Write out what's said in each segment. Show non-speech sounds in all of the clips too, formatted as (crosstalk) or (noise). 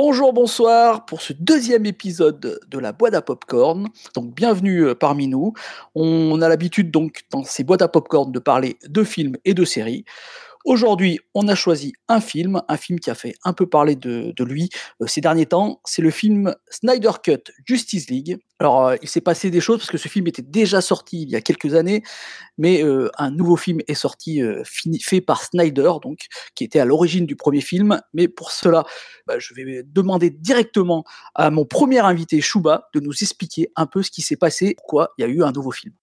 Bonjour, bonsoir pour ce deuxième épisode de la boîte à popcorn. Donc bienvenue euh, parmi nous. On a l'habitude donc dans ces boîtes à popcorn de parler de films et de séries. Aujourd'hui, on a choisi un film, un film qui a fait un peu parler de, lui euh, ces derniers temps. C'est le film Snyder Cut Justice League. Alors, euh, il s'est passé des choses parce que ce film était déjà sorti il y a quelques années, mais euh, un nouveau film est sorti fait par Snyder, qui était à l'origine du premier film. Mais pour cela, bah, je vais demander directement à mon premier invité Shuba de nous expliquer un peu ce qui s'est passé, pourquoi il y a eu un nouveau film.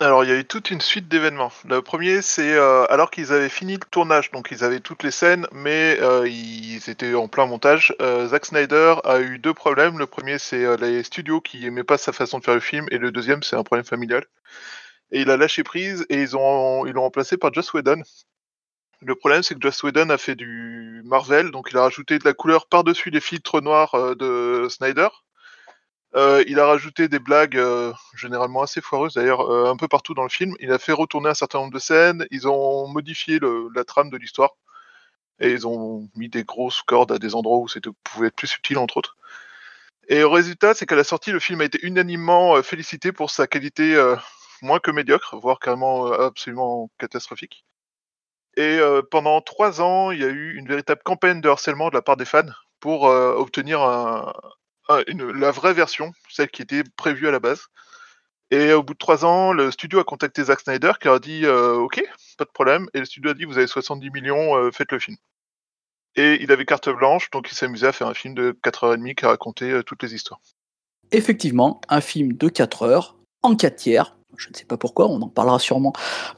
Alors, il y a eu toute une suite d'événements. Le premier, c'est euh, alors qu'ils avaient fini le tournage, donc ils avaient toutes les scènes, mais euh, ils étaient en plein montage. Euh, Zack Snyder a eu deux problèmes. Le premier, c'est les studios qui aimaient pas sa façon de faire le film, et le deuxième, c'est un problème familial. Et il a lâché prise et ils ont ils l'ont remplacé par Joss Whedon. Le problème, c'est que Joss Whedon a fait du Marvel, donc il a rajouté de la couleur par-dessus les filtres noirs de Snyder. Euh, il a rajouté des blagues euh, généralement assez foireuses d'ailleurs euh, un peu partout dans le film. Il a fait retourner un certain nombre de scènes. Ils ont modifié la trame de l'histoire et ils ont mis des grosses cordes à des endroits où c'était pouvait être plus subtil entre autres. Et le résultat, c'est qu'à la sortie, le film a été unanimement félicité pour sa qualité moins que médiocre, voire carrément absolument catastrophique. Et pendant trois ans, il y a eu une véritable campagne de harcèlement de la part des fans pour obtenir un, ah, la vraie version, celle qui était prévue à la base. Et au bout de trois ans, le studio a contacté Zack Snyder qui a dit euh, Ok, pas de problème. Et le studio a dit Vous avez 70 millions, euh, faites le film. Et il avait carte blanche, donc il s'amusait à faire un film de 4h30 qui racontait euh, toutes les histoires. Effectivement, un film de 4 heures, en 4 tiers. Je ne sais pas pourquoi, on en parlera sûrement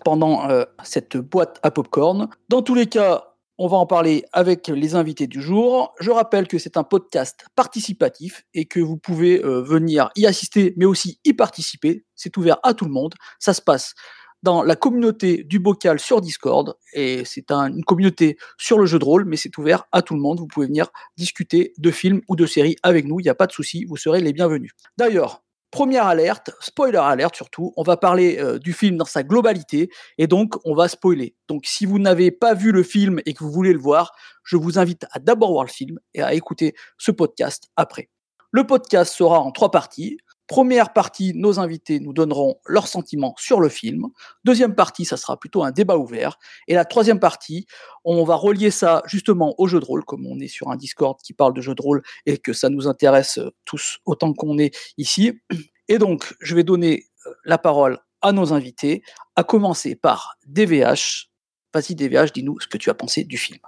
pendant cette boîte à popcorn. Dans tous les cas, on va en parler avec les invités du jour. Je rappelle que c'est un podcast participatif et que vous pouvez euh, venir y assister, mais aussi y participer. C'est ouvert à tout le monde. Ça se passe dans la communauté du bocal sur Discord et c'est une communauté sur le jeu de rôle, mais c'est ouvert à tout le monde. Vous pouvez venir discuter de films ou de séries avec nous. Il n'y a pas de souci, vous serez les bienvenus. D'ailleurs, Première alerte, spoiler alerte surtout, on va parler euh, du film dans sa globalité et donc on va spoiler. Donc si vous n'avez pas vu le film et que vous voulez le voir, je vous invite à d'abord voir le film et à écouter ce podcast après. Le podcast sera en trois parties. Première partie, nos invités nous donneront leurs sentiments sur le film. Deuxième partie, ça sera plutôt un débat ouvert. Et la troisième partie, on va relier ça justement au jeu de rôle, comme on est sur un Discord qui parle de jeu de rôle et que ça nous intéresse tous autant qu'on est ici. (clears throat) Et donc, je vais donner euh, la parole à nos invités, à commencer par DVH. Vas-y DVH, dis-nous ce que tu as pensé du film.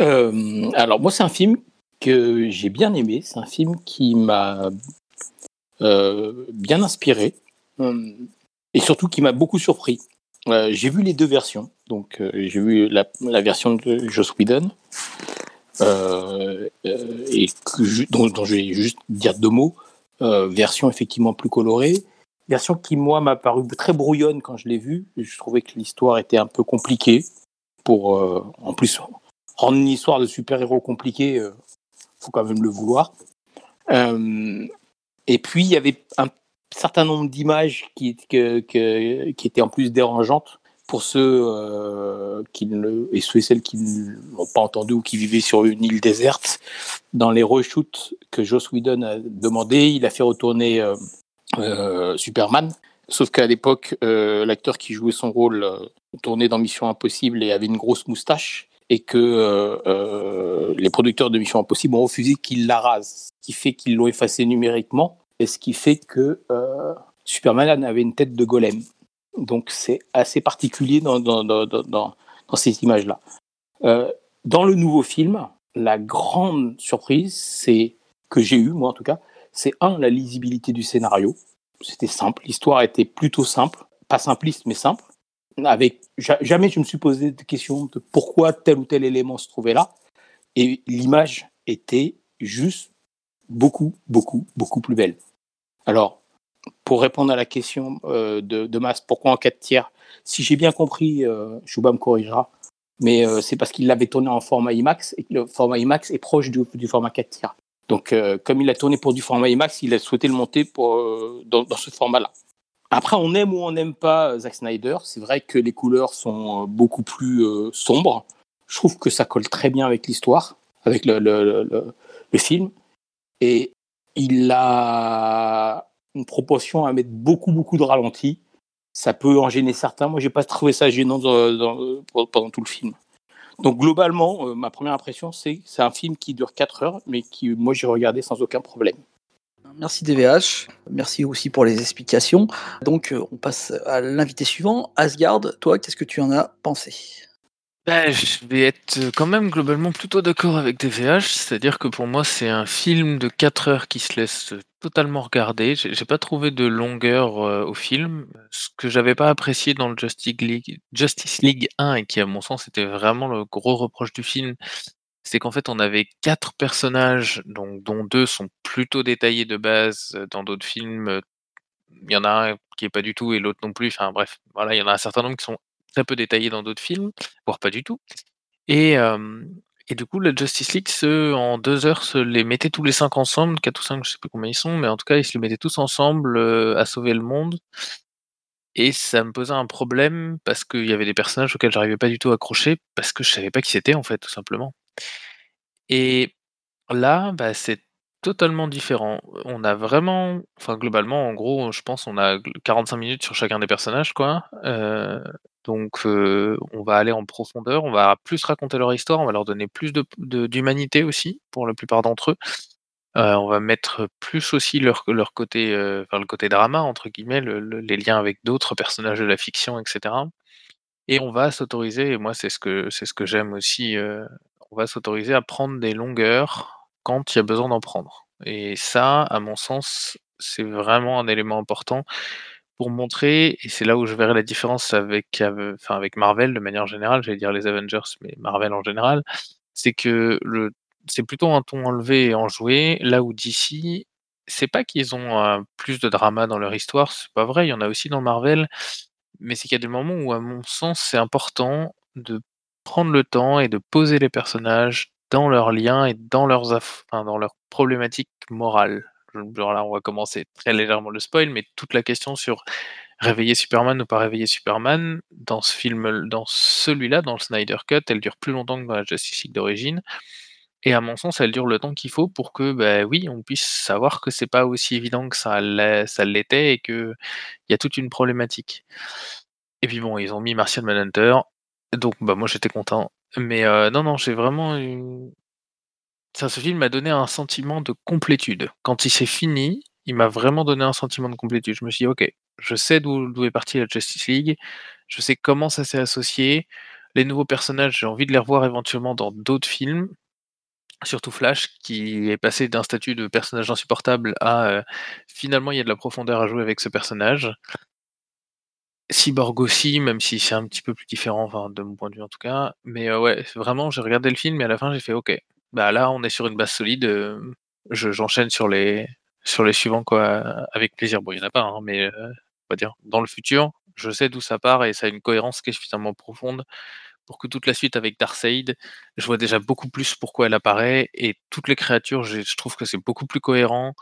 Euh, alors moi, c'est un film que j'ai bien aimé. C'est un film qui m'a euh, bien inspiré et surtout qui m'a beaucoup surpris. Euh, j'ai vu les deux versions. Donc, euh, j'ai vu la, version de Joss Whedon et dont, dont, je vais juste dire deux mots. version effectivement plus colorée. Version qui, moi, m'a paru très brouillonne quand je l'ai vue. Je trouvais que l'histoire était un peu compliquée. Pour, en plus, rendre une histoire de super-héros compliquée, faut quand même le vouloir. Et puis, il y avait un certain nombre d'images qui, étaient en plus dérangeantes pour ceux euh, qui ne, et ceux et celles qui ne l'ont pas entendu ou qui vivaient sur une île déserte. Dans les reshoots que Joss Whedon a demandé, il a fait retourner euh, euh, Superman. Sauf qu'à l'époque, l'acteur qui jouait son rôle tournait dans Mission Impossible et avait une grosse moustache et que les producteurs de Mission Impossible ont refusé qu'il la rase, ce qui fait qu'ils l'ont effacé numériquement et ce qui fait que euh, Superman avait une tête de golem. Donc c'est assez particulier dans, dans, dans, dans, ces images-là. Euh, dans le nouveau film, la grande surprise, c'est que j'ai eu, moi en tout cas, c'est un, la lisibilité du scénario. C'était simple, l'histoire était plutôt simple, pas simpliste, mais simple. Avec jamais je me suis posé de questions de pourquoi tel ou tel élément se trouvait là. Et l'image était juste beaucoup, beaucoup, beaucoup plus belle. Alors, pour répondre à la question euh, de, de pourquoi en 4 tiers? Si j'ai bien compris, euh, Chouba me corrigera, mais euh, c'est parce qu'il l'avait tourné en format IMAX et que le format IMAX est proche du, format 4 tiers. Donc, euh, comme il a tourné pour du format IMAX, il a souhaité le monter pour, dans, ce format-là. Après, on aime ou on n'aime pas Zack Snyder. C'est vrai que les couleurs sont beaucoup plus sombres. Je trouve que ça colle très bien avec l'histoire avec le, film. Et il a une proportion à mettre beaucoup, beaucoup de ralentis. Ça peut en gêner certains. Moi, j'ai pas trouvé ça gênant pendant tout le film. Donc, globalement, euh, ma première impression, c'est que c'est un film qui dure 4 heures, mais qui, moi, j'ai regardé sans aucun problème. Merci DVH, merci aussi pour les explications. Donc euh, on passe à l'invité suivant. Asgard, toi, qu'est-ce que tu en as pensé? Ben, je vais être quand même globalement plutôt d'accord avec DVH, c'est-à-dire que pour moi c'est un film de 4 heures qui se laisse totalement regarder. J'ai pas trouvé de longueur euh, au film, ce que j'avais pas apprécié dans Justice League 1 et qui à mon sens était vraiment le gros reproche du film, c'est qu'en fait on avait quatre personnages, dont deux sont plutôt détaillés de base dans d'autres films. Il y en a un qui est pas du tout et l'autre non plus. Enfin bref, voilà, il y en a un certain nombre qui sont très peu détaillés dans d'autres films, voire pas du tout. Et, du coup, la Justice League, en deux heures, se les mettait tous les cinq ensemble, quatre ou cinq, je sais plus combien ils sont, mais en tout cas, ils se les mettaient tous ensemble à sauver le monde. Et ça me posait un problème parce qu'il y avait des personnages auxquels j'arrivais pas du tout à accrocher parce que je savais pas qui c'était en fait, tout simplement. Et là, bah, c'est totalement différent. On a vraiment enfin globalement, en gros, je pense on a 45 minutes sur chacun des personnages quoi, donc on va aller en profondeur, on va plus raconter leur histoire, on va leur donner plus d'humanité aussi, pour la plupart d'entre eux. On va mettre plus aussi leur leur côté, enfin le côté «drama» entre guillemets, le le les liens avec d'autres personnages de la fiction et cetera et on va s'autoriser et moi c'est ce que c'est ce que j'aime aussi, on va s'autoriser à prendre des longueurs quand il y a besoin d'en prendre. Et ça, à mon sens, c'est vraiment un élément important pour montrer, et c'est là où je verrai la différence avec, enfin avec Marvel de manière générale, j'allais dire les Avengers, mais Marvel en général, c'est que c'est plutôt un ton enlevé et enjoué, là où DC, c'est pas qu'ils ont plus de drama dans leur histoire, c'est pas vrai, il y en a aussi dans Marvel, mais c'est qu'il y a des moments où, à mon sens, c'est important de prendre le temps et de poser les personnages dans leurs liens et dans leurs problématiques morales. Alors là, on va commencer très légèrement le spoil, mais toute la question sur réveiller Superman ou pas réveiller Superman, dans ce film, dans celui-là, dans le Snyder Cut, elle dure plus longtemps que dans la Justice League d'origine. Et à mon sens, elle dure le temps qu'il faut pour que, bah oui, on puisse savoir que c'est pas aussi évident que ça l'était et qu'il y a toute une problématique. Et puis bon, ils ont mis Martian Manhunter, donc bah, moi j'étais content. Mais heu, non, non, j'ai vraiment eu ça, ce film m'a donné un sentiment de complétude. Quand il s'est fini, il m'a vraiment donné un sentiment de complétude. Je me suis dit: «OK, je sais d'où est partie la Justice League, je sais comment ça s'est associé. Les nouveaux personnages, j'ai envie de les revoir éventuellement dans d'autres films». Surtout Flash qui est passé d'un statut de personnage insupportable à, heu, finalement il y a de la profondeur à jouer avec ce personnage. Cyborg aussi, même si c'est un petit peu plus différent, de mon point de vue en tout cas. Mais ouais, vraiment j'ai regardé le film et à la fin j'ai fait: «OK, bah là on est sur une base solide, je j'enchaîne sur les sur les suivants quoi, avec plaisir». Bon il y en a pas, hein, mais on va dire dans le futur, je sais d'où ça part et ça a une cohérence qui est suffisamment profonde pour que toute la suite avec Darkseid, je vois déjà beaucoup plus pourquoi elle apparaît et toutes les créatures, je trouve que c'est beaucoup plus cohérent.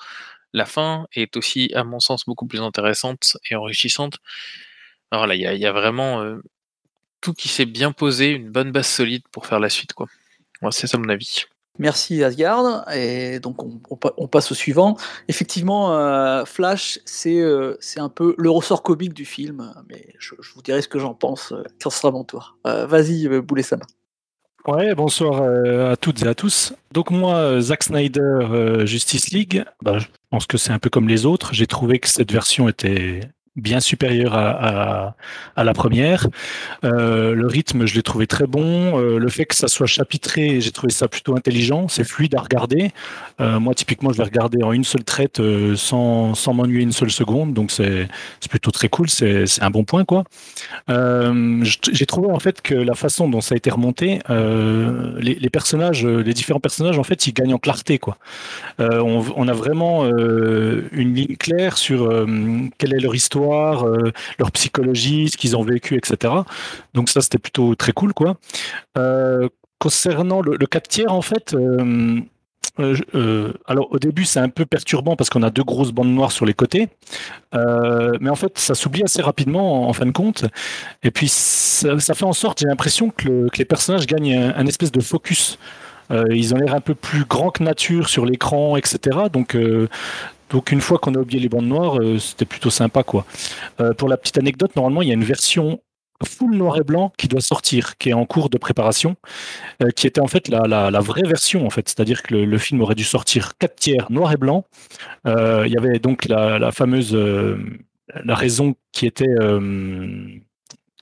La fin est aussi, à mon sens, beaucoup plus intéressante et enrichissante. Voilà, il y a, y a vraiment euh, tout qui s'est bien posé, une bonne base solide pour faire la suite. quoi. Moi, c'est ça mon avis. Merci Asgard. Et donc on, on, passe au suivant. Effectivement, euh, Flash, c'est euh, c'est un peu le ressort comique du film, mais je, je vous dirai ce que j'en pense quand ce sera mon tour. Vas-y, Boulet Sama. Ouais, bonsoir à toutes et à tous. Donc moi, Zack Snyder, Justice League, bah, je pense que c'est un peu comme les autres. J'ai trouvé que cette version était bien supérieur à, à, la première. Euh, le rythme, je l'ai trouvé très bon. Euh, le fait que ça soit chapitré, j'ai trouvé ça plutôt intelligent. C'est fluide à regarder. Euh, moi, typiquement, je vais regarder en une seule traite sans, sans m'ennuyer une seule seconde. Donc, c'est plutôt très cool. C'est un bon point, quoi. J'ai trouvé, en fait, que la façon dont ça a été remonté, les, personnages, les différents personnages, en fait, ils gagnent en clarté, quoi. On, a vraiment une ligne claire sur quelle est leur histoire euh, leur psychologie, ce qu'ils ont vécu, etc. Donc ça, c'était plutôt très cool, quoi. Euh, concernant le, le 4 tiers, en fait, euh, alors au début c'est un peu perturbant parce qu'on a deux grosses bandes noires sur les côtés, mais en fait ça s'oublie assez rapidement en, fin de compte. Et puis ça, fait en sorte, j'ai l'impression que, les personnages gagnent un, espèce de focus ils ont l'air un peu plus grands que nature sur l'écran, etc. Donc, donc une fois qu'on a oublié les bandes noires, euh, c'était plutôt sympa, quoi. Euh, pour la petite anecdote, normalement, il y a une version full noir et blanc qui doit sortir, qui est en cours de préparation, euh, qui était en fait la, vraie version, en fait. C'est-à-dire que le, film aurait dû sortir 4 tiers noir et blanc. Il y avait donc la, la fameuse la raison qui était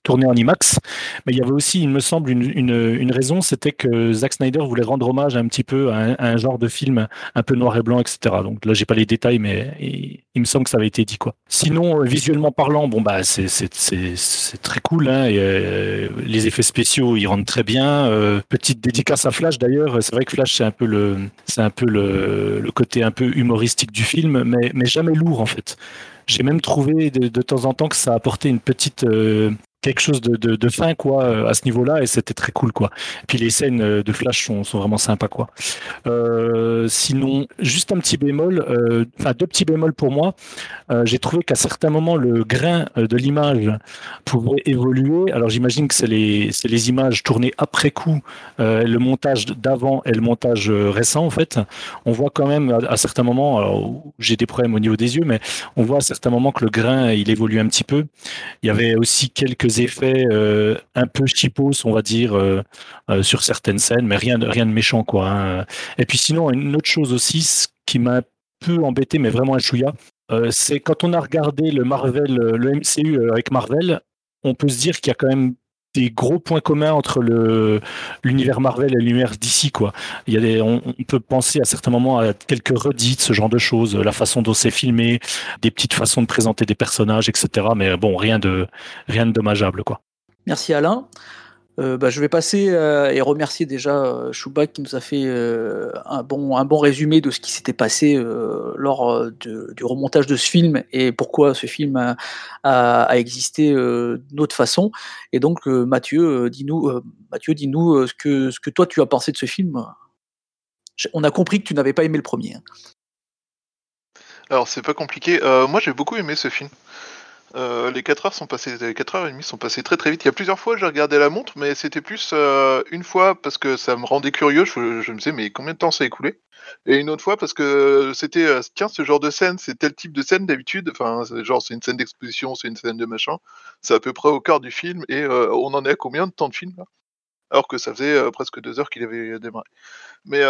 tournée en IMAX, mais il y avait aussi, il me semble, une, une- une raison, c'était que Zack Snyder voulait rendre hommage un petit peu à un, genre de film un peu noir et blanc, etc. Donc là, j'ai pas les détails, mais il, me semble que ça avait été dit quoi. Sinon, euh, visuellement parlant, bon bah c'est c'est- c'est- c'est très cool. Hein, et, euh, les effets spéciaux, ils rendent très bien. Euh, petite dédicace à Flash d'ailleurs. C'est vrai que Flash, c'est un peu le, c'est un peu le, le côté un peu humoristique du film, mais mais jamais lourd en fait. J'ai même trouvé de, de temps en temps que ça apportait une petite euh, quelque chose de, de, fin quoi euh, à ce niveau-là et c'était très cool quoi. Puis les scènes euh, de Flash sont, sont vraiment sympas quoi. Euh, sinon, juste un petit bémol, enfin deux petits bémols pour moi. J'ai trouvé qu'à certains moments le grain de l'image pouvait évoluer. Alors j'imagine que c'est les les images tournées après coup, le montage d'avant et le montage récent en fait. On voit quand même à, à certains moments, j'ai des problèmes au niveau des yeux, mais on voit à certains moments que le grain il évolue un petit peu. Il y avait aussi quelques effets euh, un peu cheapos, on va dire, euh, euh, sur certaines scènes, mais rien de, rien de méchant, quoi. hein. Et puis sinon, une autre chose aussi, ce qui m'a un peu embêté, mais vraiment un chouïa, c'est quand on a regardé le Marvel, le MCU avec Marvel, on peut se dire qu'il y a quand même des gros points communs entre le l'univers Marvel et l'univers DC quoi. Il y a des, on, on peut penser à certains moments à quelques redites, ce genre de choses, la façon dont c'est filmé, des petites façons de présenter des personnages, etc. Mais bon, rien de rien de dommageable quoi. Merci Alain. Euh, bah, je vais passer euh, et remercier déjà euh, Chouba qui nous a fait euh, un, bon, un bon résumé de ce qui s'était passé lors du remontage de ce film et pourquoi ce film a, a- existé d'une autre façon. Et donc Mathieu, dis-nous, Mathieu, dis-nous ce que ce que toi tu as pensé de ce film. On a compris que tu n'avais pas aimé le premier. hein. Alors c'est pas compliqué. Moi j'ai beaucoup aimé ce film. Euh, les 4 heures sont passées, les 4 heures et demie sont passées très très vite. Il y a plusieurs fois j'ai regardé la montre, mais c'était plus euh, une fois parce que ça me rendait curieux. Je, me disais mais combien de temps ça a écoulé? Et une autre fois parce que c'était euh, tiens ce genre de scène, c'est tel type de scène d'habitude. Enfin genre c'est une scène d'exposition, c'est une scène de machin. C'est à peu près au cœur du film et on en est à combien de temps de film là? Alors que ça faisait presque deux heures qu'il avait démarré. Mais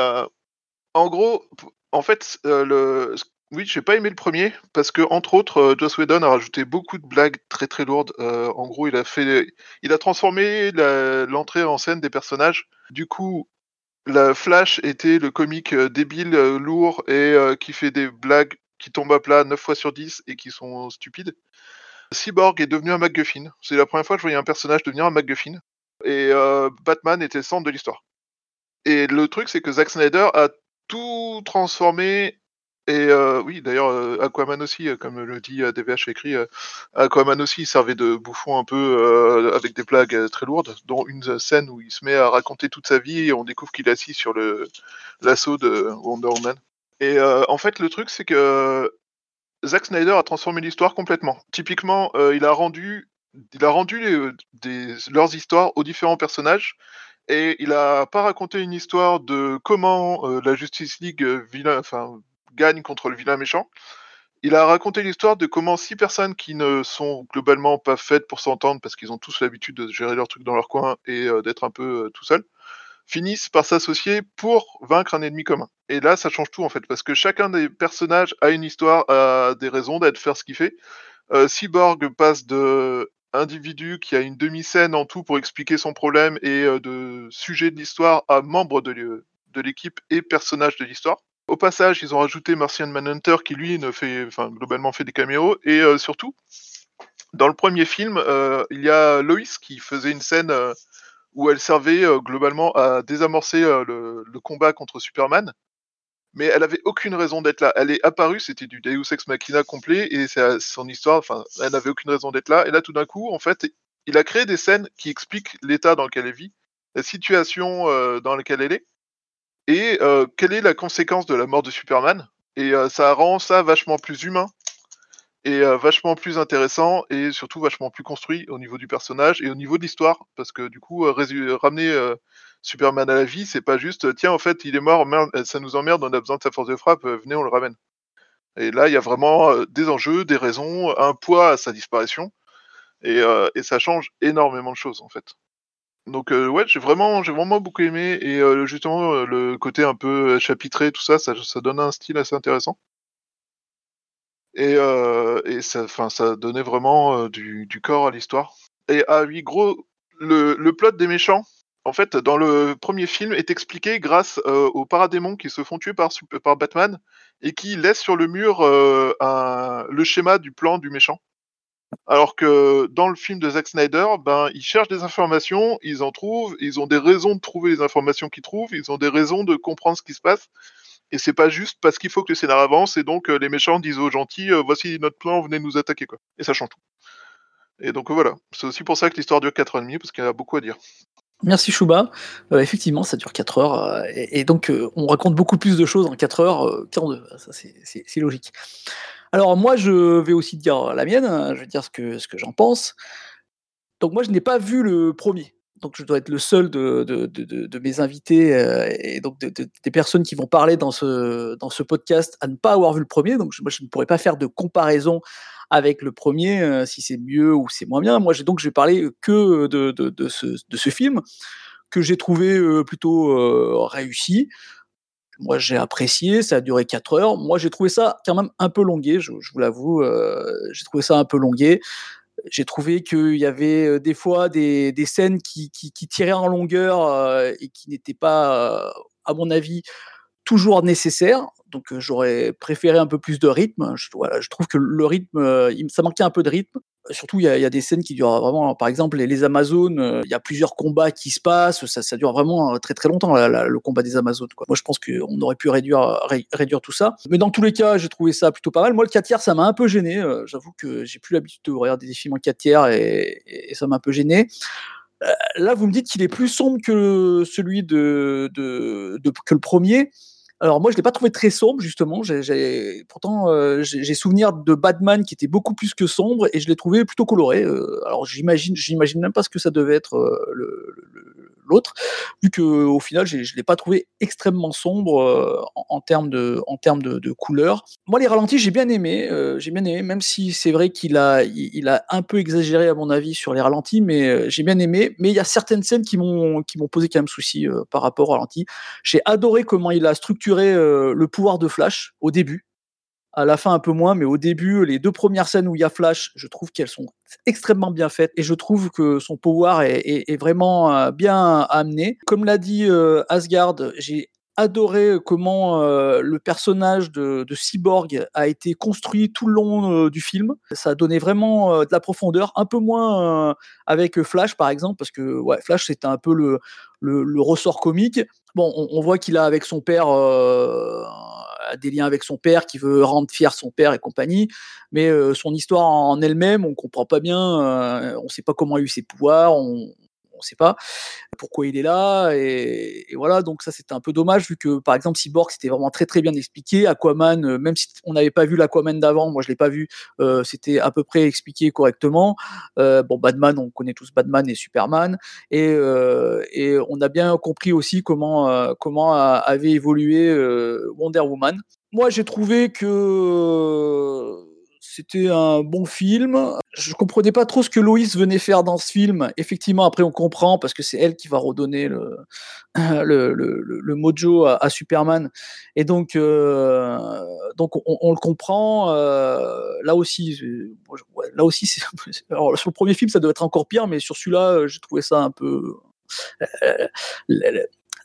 en gros, en fait, le... oui, j'ai pas aimé le premier parce que entre autres, euh, Joss Whedon a rajouté beaucoup de blagues très très lourdes. Euh, en gros, il a fait, il a transformé l'entrée en scène des personnages. Du coup, la Flash était le comique euh, débile, lourd et qui fait des blagues qui tombent à plat 9 fois sur 10 et qui sont stupides. Cyborg est devenu un MacGuffin. C'est la première fois que je voyais un personnage devenir un MacGuffin. Et Batman était le centre de l'histoire. Et le truc, c'est que Zack Snyder a tout transformé. Et euh, oui, d'ailleurs, euh, Aquaman aussi, euh, comme le dit DVH écrit, Aquaman aussi servait de bouffon un peu avec des blagues très lourdes, dont une scène où il se met à raconter toute sa vie et on découvre qu'il est assis sur le l'assaut de Wonder Woman. Et en fait, le truc, c'est que Zack Snyder a transformé l'histoire complètement. Typiquement, il a rendu, il a rendu leurs histoires aux différents personnages et il a pas raconté une histoire de comment la Justice League vilain, enfin, gagne contre le vilain méchant. Il a raconté l'histoire de comment six personnes qui ne sont globalement pas faites pour s'entendre parce qu'ils ont tous l'habitude de gérer leurs trucs dans leur coin et euh, d'être un peu euh, tout seuls, finissent par s'associer pour vaincre un ennemi commun. Et là, ça change tout en fait, parce que chacun des personnages a une histoire, a des raisons d'être faire ce qu'il fait. Euh, Cyborg passe de individu qui a une demi-scène en tout pour expliquer son problème et de sujet de l'histoire à membre de l'équipe et personnage de l'histoire. Au passage, ils ont rajouté Martian Manhunter qui lui fait, globalement fait des caméos et euh, surtout dans le premier film, euh, il y a Lois qui faisait une scène euh, où elle servait globalement à désamorcer le, combat contre Superman. Mais elle avait aucune raison d'être là. Elle est apparue, c'était du Deus Ex Machina complet, et son histoire, elle n'avait aucune raison d'être là. Et là, tout d'un coup, en fait, il a créé des scènes qui expliquent l'état dans lequel elle vit, la situation dans laquelle elle est, et euh, quelle est la conséquence de la mort de Superman? Et euh, ça rend ça vachement plus humain. et euh, vachement plus intéressant et surtout vachement plus construit au niveau du personnage et au niveau de l'histoire parce que du coup ramener Superman à la vie c'est pas juste tiens en fait il est mort ça nous emmerde on a besoin de sa force de frappe venez on le ramène et là il y a vraiment des enjeux des raisons un poids à sa disparition et ça change énormément de choses en fait donc euh, ouais j'ai vraiment j'ai vraiment beaucoup aimé et euh, justement euh, le côté un peu chapitré tout ça ça, donne un style assez intéressant et, et ça, enfin, ça donnait vraiment du, corps à l'histoire. Et ah oui, gros, le, le plot des méchants, en fait, dans le premier film, est expliqué grâce aux paradémons qui se font tuer par, Batman et qui laissent sur le mur le schéma du plan du méchant. Alors que dans le film de Zack Snyder, ben, ils cherchent des informations, ils en trouvent, ils ont des raisons de trouver les informations qu'ils trouvent, ils ont des raisons de comprendre ce qui se passe. Et c'est pas juste parce qu'il faut que le scénar avance et donc euh, les méchants disent aux gentils euh, voici notre plan, venez nous attaquer. Et ça change tout. Et donc voilà, c'est aussi pour ça que l'histoire dure 4h30 parce qu'il y a beaucoup à dire. Merci Chouba. Euh, effectivement, ça dure 4 heures. euh, et, donc, euh, on raconte beaucoup plus de choses en 4 heures qu'en 2. Ça, c'est- logique. Alors, moi, je vais aussi dire la mienne. hein, Je vais dire ce que, ce que j'en pense. Donc, moi, je n'ai pas vu le premier. Donc, je dois être le seul de, de, de- mes invités et donc de- de- des personnes qui vont parler dans ce, dans ce podcast à ne pas avoir vu le premier. Donc, moi, je ne pourrais pas faire de comparaison avec le premier, euh, si c'est mieux ou c'est moins bien. Moi, donc, je vais parler que de, de, de ce, de ce film que j'ai trouvé euh, plutôt euh, réussi. Moi, j'ai apprécié, ça a duré 4 heures. Moi, j'ai trouvé ça quand même un peu longué, je, vous l'avoue. euh, j'ai trouvé ça un peu longué. J'ai trouvé qu'il y avait euh, des fois des, des scènes qui, qui, qui tiraient en longueur euh, et qui n'étaient pas, euh, à mon avis, toujours nécessaires. Donc, euh, j'aurais préféré un peu plus de rythme. Je, trouve que le rythme, euh, ça manquait un peu de rythme. Surtout, il y, a, des scènes qui durent vraiment, par exemple, les, Amazones, euh, il y a plusieurs combats qui se passent, ça, dure vraiment très très longtemps, le combat des Amazones. Moi, je pense qu'on aurait pu réduire, ré- réduire tout ça. Mais dans tous les cas, j'ai trouvé ça plutôt pas mal. Moi, le 4 tiers, ça m'a un peu gêné. J'avoue que j'ai plus l'habitude de regarder des films en 4 tiers et, ça m'a un peu gêné. Là, vous me dites qu'il est plus sombre que celui de- que le premier. Alors moi, je l'ai pas trouvé très sombre justement. J'ai, j'ai- pourtant, euh, j'ai, souvenir de Batman qui était beaucoup plus que sombre et je l'ai trouvé plutôt coloré. Euh, alors j'imagine, j'imagine même pas ce que ça devait être euh, le- l'autre, vu que au final, je l'ai pas trouvé extrêmement sombre euh, en, termes de, en couleurs. Moi, les ralentis, j'ai bien aimé. euh, j'ai bien aimé, même si c'est vrai qu'il a, un peu exagéré à mon avis sur les ralentis, mais euh, j'ai bien aimé. Mais il y a certaines scènes qui m'ont, posé quand même souci par rapport aux ralentis. J'ai adoré comment il a structuré le pouvoir de Flash au début. À la fin, un peu moins, mais au début, les deux premières scènes où il y a Flash, je trouve qu'elles sont extrêmement bien faites et je trouve que son pouvoir est, vraiment euh, bien amené. Comme l'a dit euh, Asgard, j'ai adoré comment euh, le personnage de, Cyborg a été construit tout le long du film. Ça a donné vraiment de la profondeur, un peu moins avec Flash par exemple, parce que ouais, Flash c'était un peu le, ressort comique. Bon, on, on voit qu'il a avec son père des liens avec son père, qui veut rendre fier son père et compagnie, mais euh, son histoire en elle-même, on comprend pas bien, euh, on sait pas comment a eu ses pouvoirs, on on sait pas pourquoi il est là, et, voilà, donc ça c'était un peu dommage, vu que par exemple Cyborg c'était vraiment très très bien expliqué, Aquaman, euh, même si on n'avait pas vu l'Aquaman d'avant, moi je l'ai pas vu, euh, c'était à peu près expliqué correctement. Euh, bon, Batman, on connaît tous Batman et Superman, et, et on a bien compris aussi comment, comment avait évolué Wonder Woman. Moi, j'ai trouvé que c'était un bon film. Je comprenais pas trop ce que Loïs venait faire dans ce film. Effectivement, après, on comprend parce que c'est elle qui va redonner le, (laughs) mojo à, Superman. Et donc, euh, donc on, le comprend. euh, là aussi, là aussi, (laughs) sur le premier film, ça doit être encore pire, mais sur celui-là, euh, j'ai trouvé ça un peu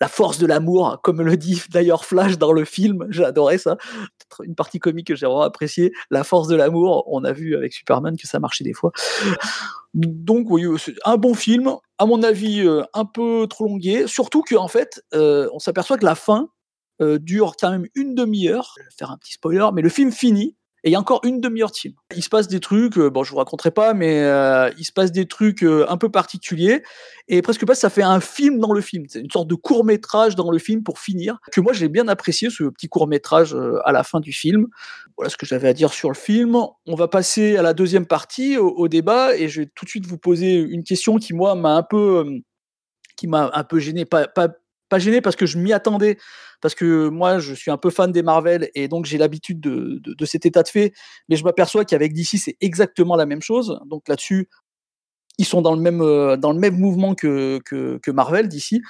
la, force de l'amour, comme le dit d'ailleurs Flash dans le film, j'ai adoré ça. Une partie comique que j'ai vraiment appréciée. La force de l'amour, on a vu avec Superman que ça marchait des fois. Donc oui, c'est un bon film, à mon avis euh, un peu trop longué, surtout qu'en fait, euh, on s'aperçoit que la fin euh, dure quand même une demi-heure. Je vais faire un petit spoiler, mais le film finit Et il y a encore une demi-heure de film. Il se passe des trucs, euh, bon, je vous raconterai pas, mais euh, il se passe des trucs euh, un peu particuliers. Et presque pas, ça fait un film dans le film. C'est une sorte de court métrage dans le film pour finir. Que moi, j'ai bien apprécié ce petit court métrage à la fin du film. Voilà ce que j'avais à dire sur le film. On va passer à la deuxième partie, au, débat, et je vais tout de suite vous poser une question qui moi m'a un peu, qui m'a un peu gêné, pas pas gêné parce que je m'y attendais, parce que moi je suis un peu fan des Marvel et donc j'ai l'habitude de, de, cet état de fait, mais je m'aperçois qu'avec DC c'est exactement la même chose. Donc là-dessus, ils sont dans le même, euh, dans le même mouvement que, que, Marvel d'ici.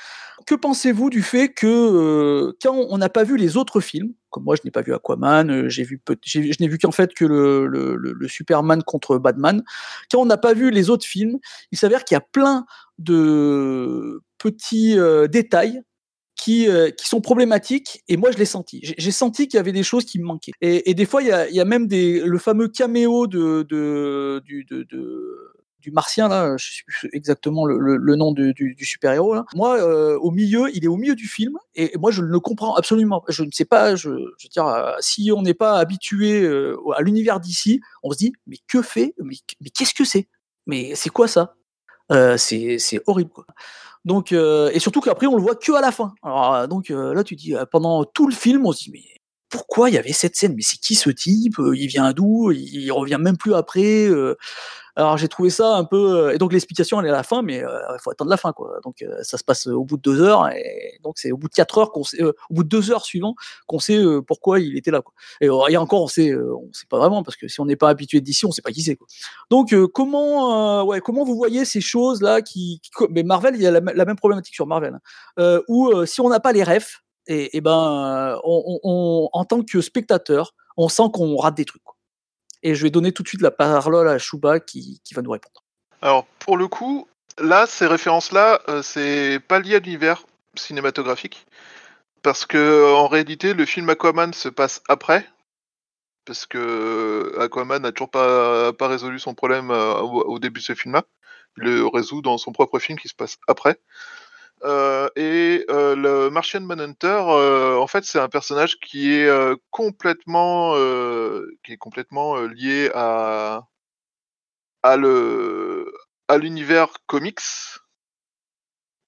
Que pensez-vous du fait que euh, quand on n'a pas vu les autres films, comme moi je n'ai pas vu Aquaman, euh, j'ai vu je n'ai vu qu'en fait que le, le, Superman contre Batman, quand on n'a pas vu les autres films, il s'avère qu'il y a plein de petits euh, détails qui, euh, qui sont problématiques et moi je l'ai senti. J'ai senti qu'il y avait des choses qui me manquaient. Et, des fois il y a, même le fameux caméo de, du, martien là, je sais plus exactement le, nom du, super-héros là. Moi, euh, au milieu, il est au milieu du film et, moi je ne le comprends absolument. Je ne sais pas, je, si on n'est pas habitué à l'univers d'ici, on se dit mais que fait, mais qu'est-ce que c'est, mais c'est quoi ça? Euh, C'est horrible. Donc, euh, et surtout qu'après, on le voit que à la fin. Alors, euh, donc là, tu dis, pendant tout le film, on se dit, mais pourquoi il y avait cette scène? Mais c'est qui ce type? Il vient d'où? Il, revient même plus après. Alors j'ai trouvé ça un peu. Et donc l'explication elle est à la fin, mais il faut attendre la fin quoi. Donc ça se passe au bout de deux heures, et donc c'est au bout de quatre heures qu'on au bout de deux heures suivant qu'on sait pourquoi il était là. Quoi. Et, et encore on sait, on sait pas vraiment parce que si on n'est pas habitué d'ici, on sait pas qui c'est. Quoi. Donc comment, ouais, comment vous voyez ces choses là qui, mais Marvel il y a la, la même problématique sur Marvel, hein, où si on n'a pas les refs, et, ben on, en tant que spectateur, on sent qu'on rate des trucs. Quoi. Et je vais donner tout de suite la parole à Chouba qui, va nous répondre. Alors, pour le coup, là, ces références-là, euh, c'est pas lié à l'univers cinématographique. Parce que, en réalité, le film Aquaman se passe après. Parce que Aquaman n'a toujours pas, résolu son problème euh, au, début de ce film-là. Il le résout dans son propre film qui se passe après. Euh, et euh, le Martian Manhunter, euh, en fait, c'est un personnage qui est complètement, qui est complètement lié à le à l'univers comics,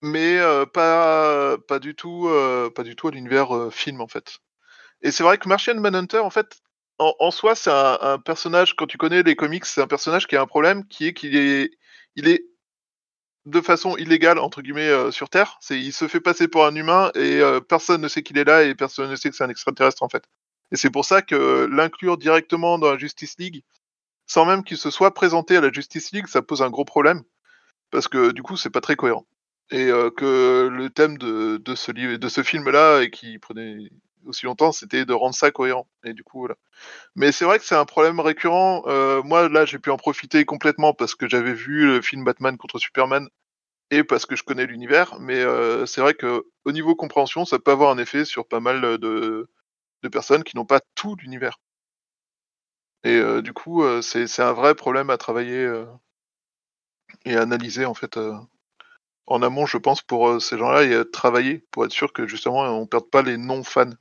mais pas pas du tout pas du tout à l'univers film en fait. Et c'est vrai que Martian Manhunter, en fait, en, en soi, c'est un, un, personnage. Quand tu connais les comics, c'est un personnage qui a un problème, qui est qu'il est il est de façon illégale entre guillemets euh, sur Terre. C'est il se fait passer pour un humain et euh, personne ne sait qu'il est là et personne ne sait que c'est un extraterrestre en fait. Et c'est pour ça que l'inclure directement dans la Justice League, sans même qu'il se soit présenté à la Justice League, ça pose un gros problème parce que du coup c'est pas très cohérent. Et euh, que le thème de, de ce livre, de ce film là et qui prenait aussi longtemps, c'était de rendre ça cohérent. Et du coup, voilà. Mais c'est vrai que c'est un problème récurrent. Euh, moi, là, j'ai pu en profiter complètement parce que j'avais vu le film Batman contre Superman et parce que je connais l'univers. Mais euh, c'est vrai que au niveau compréhension, ça peut avoir un effet sur pas mal de, de personnes qui n'ont pas tout l'univers. Et euh, du coup, c'est un vrai problème à travailler et à analyser en fait en amont, je pense, pour ces gens-là et travailler pour être sûr que justement on perde pas les non-fans.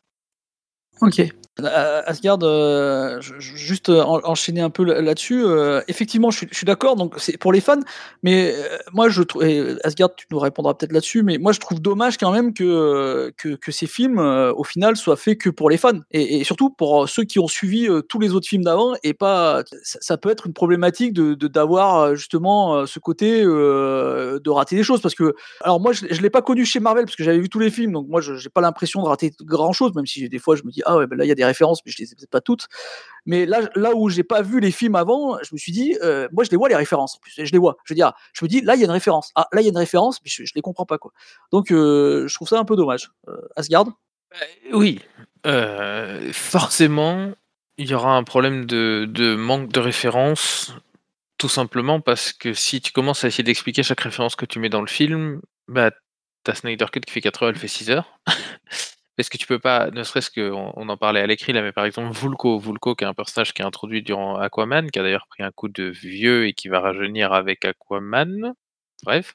Ok. Euh, Asgard, euh, juste en, enchaîner un peu là-dessus. Euh, effectivement, je suis, d'accord. Donc c'est pour les fans, mais euh, moi je trouve. Asgard, tu nous répondras peut-être là-dessus, mais moi je trouve dommage quand même que que, ces films, euh, au final, soient faits que pour les fans et, surtout pour ceux qui ont suivi tous les autres films d'avant et pas. Ça, ça, peut être une problématique de d'avoir justement ce côté de rater des choses parce que alors moi je, je l'ai pas connu chez Marvel parce que j'avais vu tous les films, donc moi je j'ai pas l'impression de rater grand chose, même si des fois je me dis ah ouais ben là il y a des références, mais je les ai peut-être pas toutes. Mais là, là où j'ai pas vu les films avant, je me suis dit, euh, moi je les vois les références en plus, je les vois. Je veux dire, je me dis, là il y a une référence. Ah, là il y a une référence, mais je, je les comprends pas quoi. Donc euh, je trouve ça un peu dommage. Euh, Asgard? Oui, euh, forcément, il y aura un problème de, de manque de références tout simplement parce que si tu commences à essayer d'expliquer chaque référence que tu mets dans le film, bah, ta Snyder Cut qui fait 4 heures, elle fait 6 heures. (laughs) Parce que tu peux pas, ne serait-ce qu'on on en parlait à l'écrit là, mais par exemple Vulko, Vulko qui est un personnage qui est introduit durant Aquaman, qui a d'ailleurs pris un coup de vieux et qui va rajeunir avec Aquaman. Bref.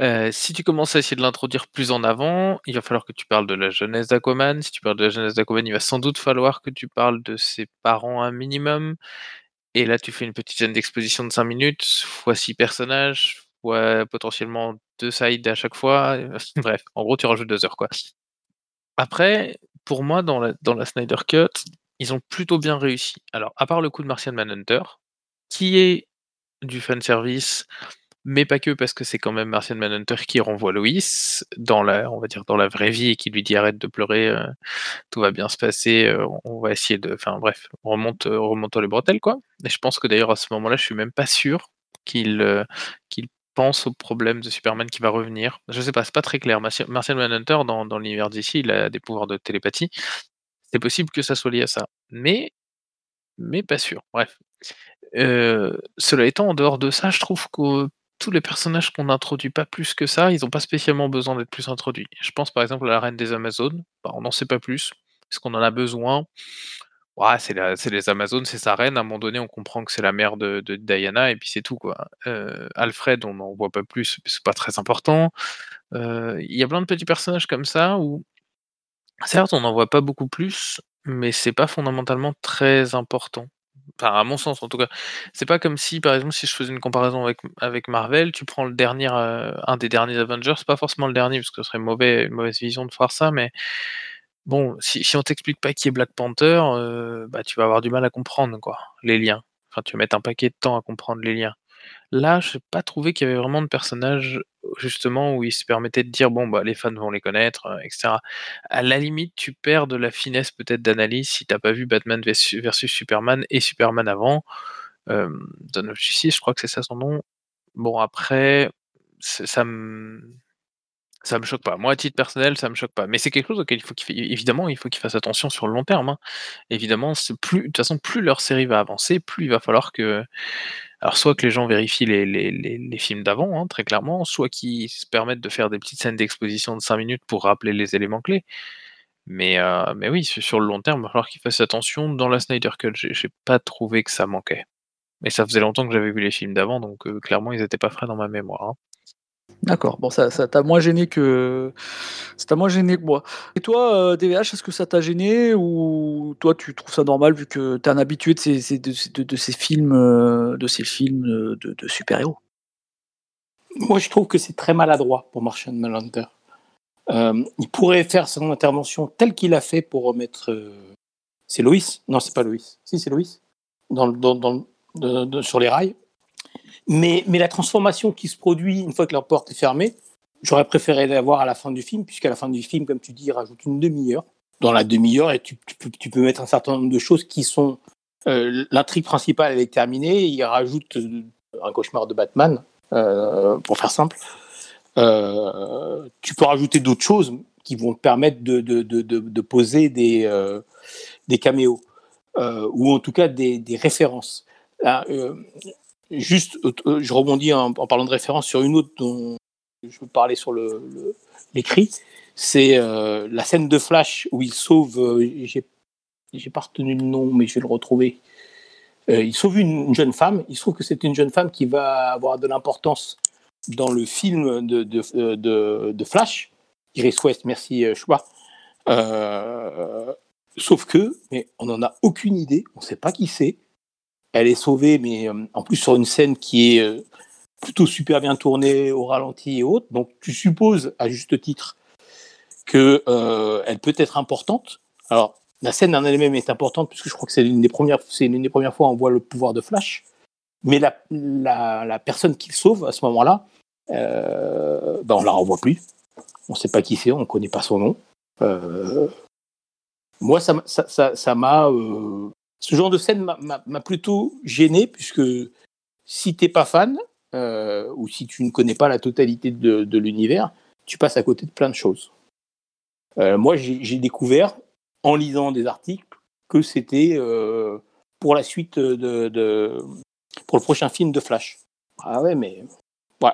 Euh, si tu commences à essayer de l'introduire plus en avant, il va falloir que tu parles de la jeunesse d'Aquaman. Si tu parles de la jeunesse d'Aquaman, il va sans doute falloir que tu parles de ses parents un minimum. Et là, tu fais une petite scène d'exposition de 5 minutes, fois 6 personnages, fois potentiellement 2 sides à chaque fois. (laughs) Bref, en gros, tu rajoutes 2 heures, quoi. Après, pour moi, dans la, Snyder Cut, ils ont plutôt bien réussi. Alors, à part le coup de Martian Manhunter, qui est du fanservice, mais pas que parce que c'est quand même Martian Manhunter qui renvoie Loïs dans la, on va dire dans la vraie vie et qui lui dit arrête de pleurer, euh, tout va bien se passer, euh, on va essayer de, enfin bref, remonte, euh, les bretelles quoi. Et je pense que d'ailleurs à ce moment-là, je suis même pas sûr qu'il pense au problème de Superman qui va revenir. Je sais pas, c'est pas très clair. Martian Manhunter dans, l'univers d'ici, il a des pouvoirs de télépathie. C'est possible que ça soit lié à ça, mais mais pas sûr. Bref. cela étant, en dehors de ça, je trouve que tous les personnages qu'on n'introduit pas plus que ça, ils n'ont pas spécialement besoin d'être plus introduits. Je pense par exemple à la reine des Amazones, bah, on n'en sait pas plus. Est-ce qu'on en a besoin? Ouais, c'est, les Amazones, c'est sa reine. À un moment donné, on comprend que c'est la mère de, Diana, et puis c'est tout. quoi. Euh, Alfred, on n'en voit pas plus, c'est pas très important. Euh, il y a plein de petits personnages comme ça où, certes, on n'en voit pas beaucoup plus, mais c'est pas fondamentalement très important. Enfin, à mon sens, en tout cas. C'est pas comme si, par exemple, si je faisais une comparaison avec, avec Marvel, tu prends le dernier, euh, un des derniers Avengers, pas forcément le dernier, parce que ce serait mauvais, une mauvaise vision de faire ça, mais bon, si, on t'explique pas qui est Black Panther, euh, bah, tu vas avoir du mal à comprendre, quoi, les liens. Enfin, tu vas mettre un paquet de temps à comprendre les liens. Là, je n'ai pas trouvé qu'il y avait vraiment de personnages, justement, où il se permettait de dire: «Bon, bah, les fans vont les connaître», euh, etc. À la limite, tu perds de la finesse peut-être d'analyse si tu n'as pas vu Batman versus Superman et Superman avant. Hem, Dawn Justice, je crois que c'est ça son nom. Bon après, ça me ça me choque pas. Moi, à titre personnel, ça me choque pas. Mais c'est quelque chose auquel il faut qu'il évidemment, il faut qu'il fasse attention sur le long terme, hein. Évidemment, plus de toute façon, plus leur série va avancer, plus il va falloir que alors soit que les gens vérifient les, les, les, films d'avant, hein, très clairement, soit qu'ils se permettent de faire des petites scènes d'exposition de 5 minutes pour rappeler les éléments clés. Mais, euh, mais oui, sur le long terme, il va falloir qu'ils fassent attention. Dans la Snyder Cut, j'ai pas trouvé que ça manquait. Mais ça faisait longtemps que j'avais vu les films d'avant, donc euh, clairement, ils n'étaient pas frais dans ma mémoire. Hein. D'accord, bon, ça, t'a moins gêné que ça t'a moins gêné que moi. Et toi, DVH, euh, est-ce que ça t'a gêné ou toi tu trouves ça normal vu que tu es un habitué de ces, films, de ces films euh, de, super-héros? Moi, je trouve que c'est très maladroit pour Martian Manhunter. Euh, il pourrait faire son intervention telle qu'il a fait pour remettre. c'est Loïs? Non, c'est pas Loïs. Si, c'est Loïs. Dans, dans, dans, sur les rails. Mais, la transformation qui se produit une fois que la porte est fermée, j'aurais préféré l'avoir à la fin du film, puisqu'à la fin du film, comme tu dis, il rajoute une demi-heure. Dans la demi-heure, tu, peux, mettre un certain nombre de choses qui sont. Euh, L'intrigue principale, elle est terminée. Il rajoute euh, un cauchemar de Batman, euh, pour faire simple. Tu peux rajouter d'autres choses qui vont te permettre de, poser des, caméos, ou en tout cas des, références. Juste, euh, je rebondis en, parlant de référence sur une autre dont je parler sur l'écrit. C'est euh, la scène de Flash où il sauve. Euh, j'ai pas retenu le nom, mais je vais le retrouver. il sauve une, jeune femme. Il se trouve que c'est une jeune femme qui va avoir de l'importance dans le film de, Flash. Iris West, merci Choua. sauf que, mais on n'en a aucune idée, on ne sait pas qui c'est. Elle est sauvée, mais euh, en plus sur une scène qui est euh, plutôt super bien tournée, au ralenti et autres. Donc tu supposes, à juste titre, qu'elle euh, peut être importante. Alors, la scène en elle-même est importante, puisque je crois que c'est l'une des premières, des premières fois où on voit le pouvoir de Flash. Mais la, la, la personne qu'il sauve à ce moment-là, euh, ben on la revoit plus. On ne sait pas qui c'est, on ne connaît pas son nom. Moi, ça m'a ce genre de scène m'a plutôt gêné, puisque si t'es pas fan, euh, ou si tu ne connais pas la totalité de, l'univers, tu passes à côté de plein de choses. Euh, moi, j'ai découvert, en lisant des articles, que c'était euh, pour la suite de, pour le prochain film de Flash. Ah ouais, mais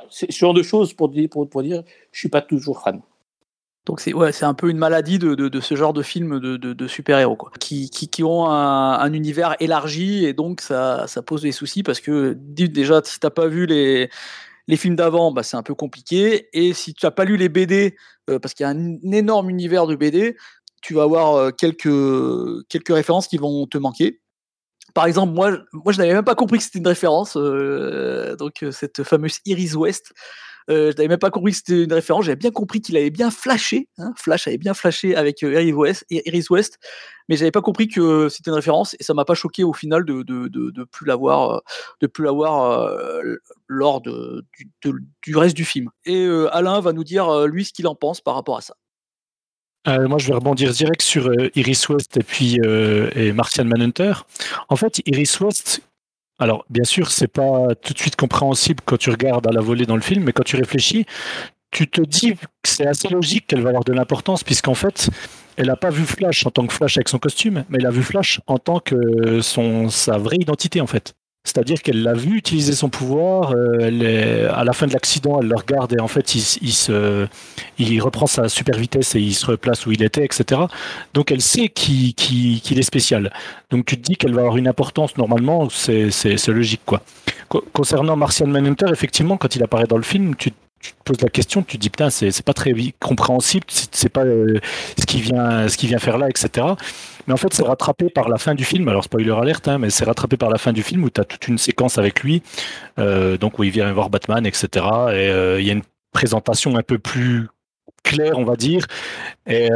ce genre de choses pour, pour, pour dire, je suis pas toujours fan. Donc c'est ouais, c'est un peu une maladie de, de, ce genre de film de, de super-héros quoi, qui, qui, ont un, un, univers élargi et donc ça, ça pose des soucis parce que déjà si t'as pas vu les Les films d'avant, bah, c'est un peu compliqué. Et si tu n'as pas lu les BD, parce qu'il y a un énorme univers de BD, tu vas avoir quelques, quelques références qui vont te manquer. Par exemple, moi, moi je n'avais même pas compris que c'était une référence, donc cette fameuse Iris West. Euh, je n'avais même pas compris que c'était une référence. J'avais bien compris qu'il avait bien flashé. Hein, Flash avait bien flashé avec euh, Iris, West, Iris West, mais j'avais pas compris que c'était une référence et ça m'a pas choqué au final de de, de, de plus l'avoir de plus l'avoir euh, lors de, du, reste du film. Et euh, Alain va nous dire lui ce qu'il en pense par rapport à ça. Euh, moi, je vais rebondir direct sur euh, Iris West et puis euh, et Martian Manhunter. En fait, Iris West, alors, bien sûr, c'est pas tout de suite compréhensible quand tu regardes à la volée dans le film, mais quand tu réfléchis, tu te dis que c'est assez logique qu'elle va avoir de l'importance, puisqu'en fait, elle n'a pas vu Flash en tant que Flash avec son costume, mais elle a vu Flash en tant que son, sa vraie identité, en fait. C'est-à-dire qu'elle l'a vu utiliser son pouvoir. Euh, à la fin de l'accident, elle le regarde et en fait, il, reprend sa super vitesse et il se replace où il était, etc. Donc, elle sait qu'il qui, est spécial. Donc, tu te dis qu'elle va avoir une importance. Normalement, c'est logique, quoi. Concernant Martian Manhunter, effectivement, quand il apparaît dans le film, tu tu te poses la question, tu te dis putain, c'est pas très compréhensible, c'est pas euh, ce qui vient ce qui vient faire là, etc. Mais en fait, c'est rattrapé par la fin du film. Alors spoiler alerte, hein, mais c'est rattrapé par la fin du film où tu as toute une séquence avec lui, euh, donc où il vient voir Batman, etc. Et euh, il y a une présentation un peu plus claire, on va dire, et,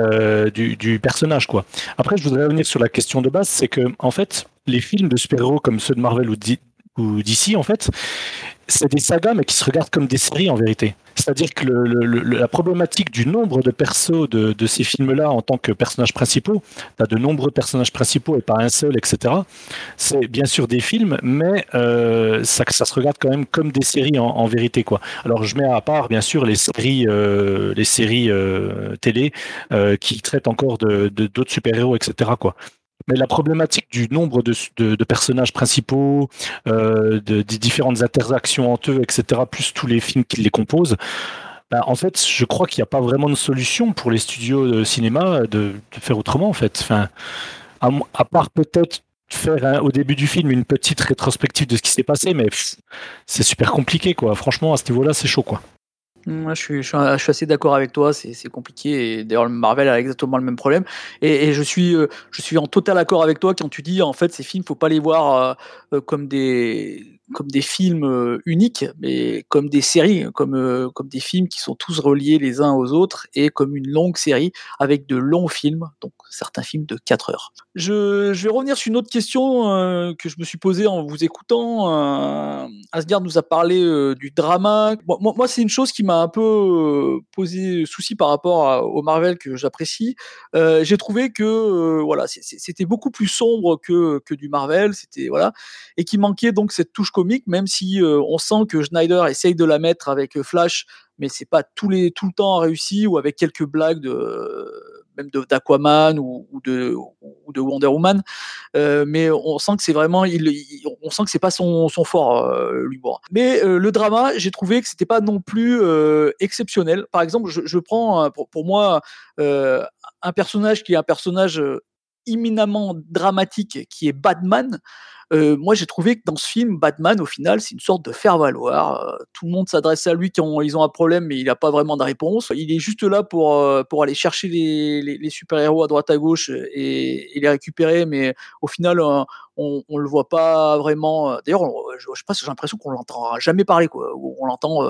du, du, personnage quoi. Après, je voudrais revenir sur la question de base, c'est que en fait, les films de super-héros comme ceux de Marvel ou ou d'ici, en fait, c'est des sagas, mais qui se regardent comme des séries en vérité. C'est-à-dire que la problématique du nombre de persos de, ces films-là en tant que personnages principaux, tu de nombreux personnages principaux et pas un seul, etc. C'est bien sûr des films, mais euh, ça, se regarde quand même comme des séries en, vérité. Quoi. Alors je mets à part bien sûr les séries, euh, les séries euh, télé qui traitent encore de d'autres super-héros, etc. Quoi. Mais la problématique du nombre de, personnages principaux, euh, de, des différentes interactions entre eux, etc., plus tous les films qui les composent, bah, en fait, je crois qu'il n'y a pas vraiment de solution pour les studios de cinéma de, faire autrement, en fait. Enfin, à, à part peut-être faire au début du film une petite rétrospective de ce qui s'est passé, mais c'est super compliqué, quoi. Franchement, à ce niveau-là, c'est chaud, quoi. Moi, je suis, je suis, assez d'accord avec toi, c'est compliqué. Et d'ailleurs, Marvel a exactement le même problème. Et, et je, suis, euh, je suis en total accord avec toi quand tu dis, en fait, ces films, faut pas les voir euh, euh, comme des comme des films uniques, mais comme des séries, comme, comme des films qui sont tous reliés les uns aux autres et comme une longue série avec de longs films, donc certains films de 4 heures. Je, vais revenir sur une autre question que je me suis posée en vous écoutant. Asgard nous a parlé du drama. Moi, c'est une chose qui m'a un peu posé souci par rapport au Marvel que j'apprécie. J'ai trouvé que voilà, c'était beaucoup plus sombre que, que du Marvel, voilà, et qui manquait donc cette touche comique, même si euh, on sent que Schneider essaye de la mettre avec euh, Flash, mais c'est pas tous les, tout le temps réussi ou avec quelques blagues de même d'Aquaman ou, ou, de, ou de Wonder Woman, euh, mais on sent que c'est vraiment, il, on sent que c'est pas son, son fort l'humour. Mais le drama, j'ai trouvé que c'était pas non plus exceptionnel. Par exemple, je, je prends pour, pour moi un personnage qui est un personnage imminemment dramatique, qui est Batman. Euh, moi, j'ai trouvé que dans ce film, Batman, au final, c'est une sorte de faire-valoir. Euh, tout le monde s'adresse à lui quand ils ont un problème, mais il n'a pas vraiment de réponse. Il est juste là pour, euh, pour aller chercher les, les, super-héros à droite à gauche et, les récupérer, mais au final, on, on le voit pas vraiment. D'ailleurs, je, pas, j'ai l'impression qu'on l'entend jamais parler. On l'entend,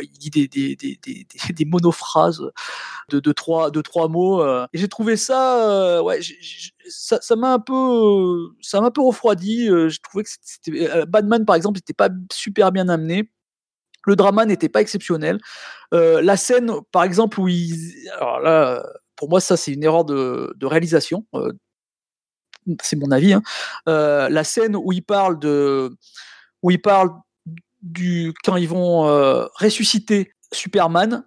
il dit des, des, des, des monophrases de, trois, mots. et j'ai trouvé ça, ouais, ça m'a un peu, ça m'a un peu refroidi. J'ai trouvé que c'était, Batman, par exemple, n'était pas super bien amené. Le drama n'était pas exceptionnel. la scène, par exemple, où il, alors là, pour moi, ça c'est une erreur de, réalisation c'est mon avis, hein. euh, la scène où il parle de, où il parle du quand ils vont euh, ressusciter Superman,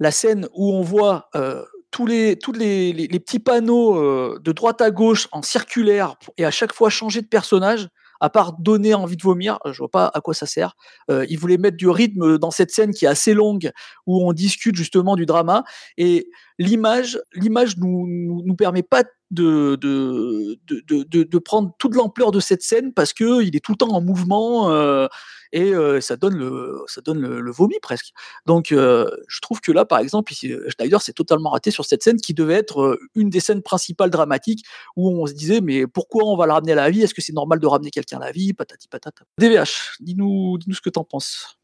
la scène où on voit euh, tous les petits panneaux euh, de droite à gauche en circulaire et à chaque fois changer de personnage, à part donner envie de vomir, je vois pas à quoi ça sert. Euh, ils voulaient mettre du rythme dans cette scène qui est assez longue où on discute justement du drama et l'image l'image nous, nous, nous permet pas de, de, de, de, prendre toute l'ampleur de cette scène parce que il est tout le temps en mouvement euh, et euh, ça donne le ça donne le, le vomi presque. Donc euh, je trouve que là par exemple Schneider s'est totalement raté sur cette scène qui devait être une des scènes principales dramatiques où on se disait mais pourquoi on va le ramener à la vie? Est-ce que c'est normal de ramener quelqu'un à la vie? Patati patata. DVH, dis-nous dis-nous ce que t'en penses.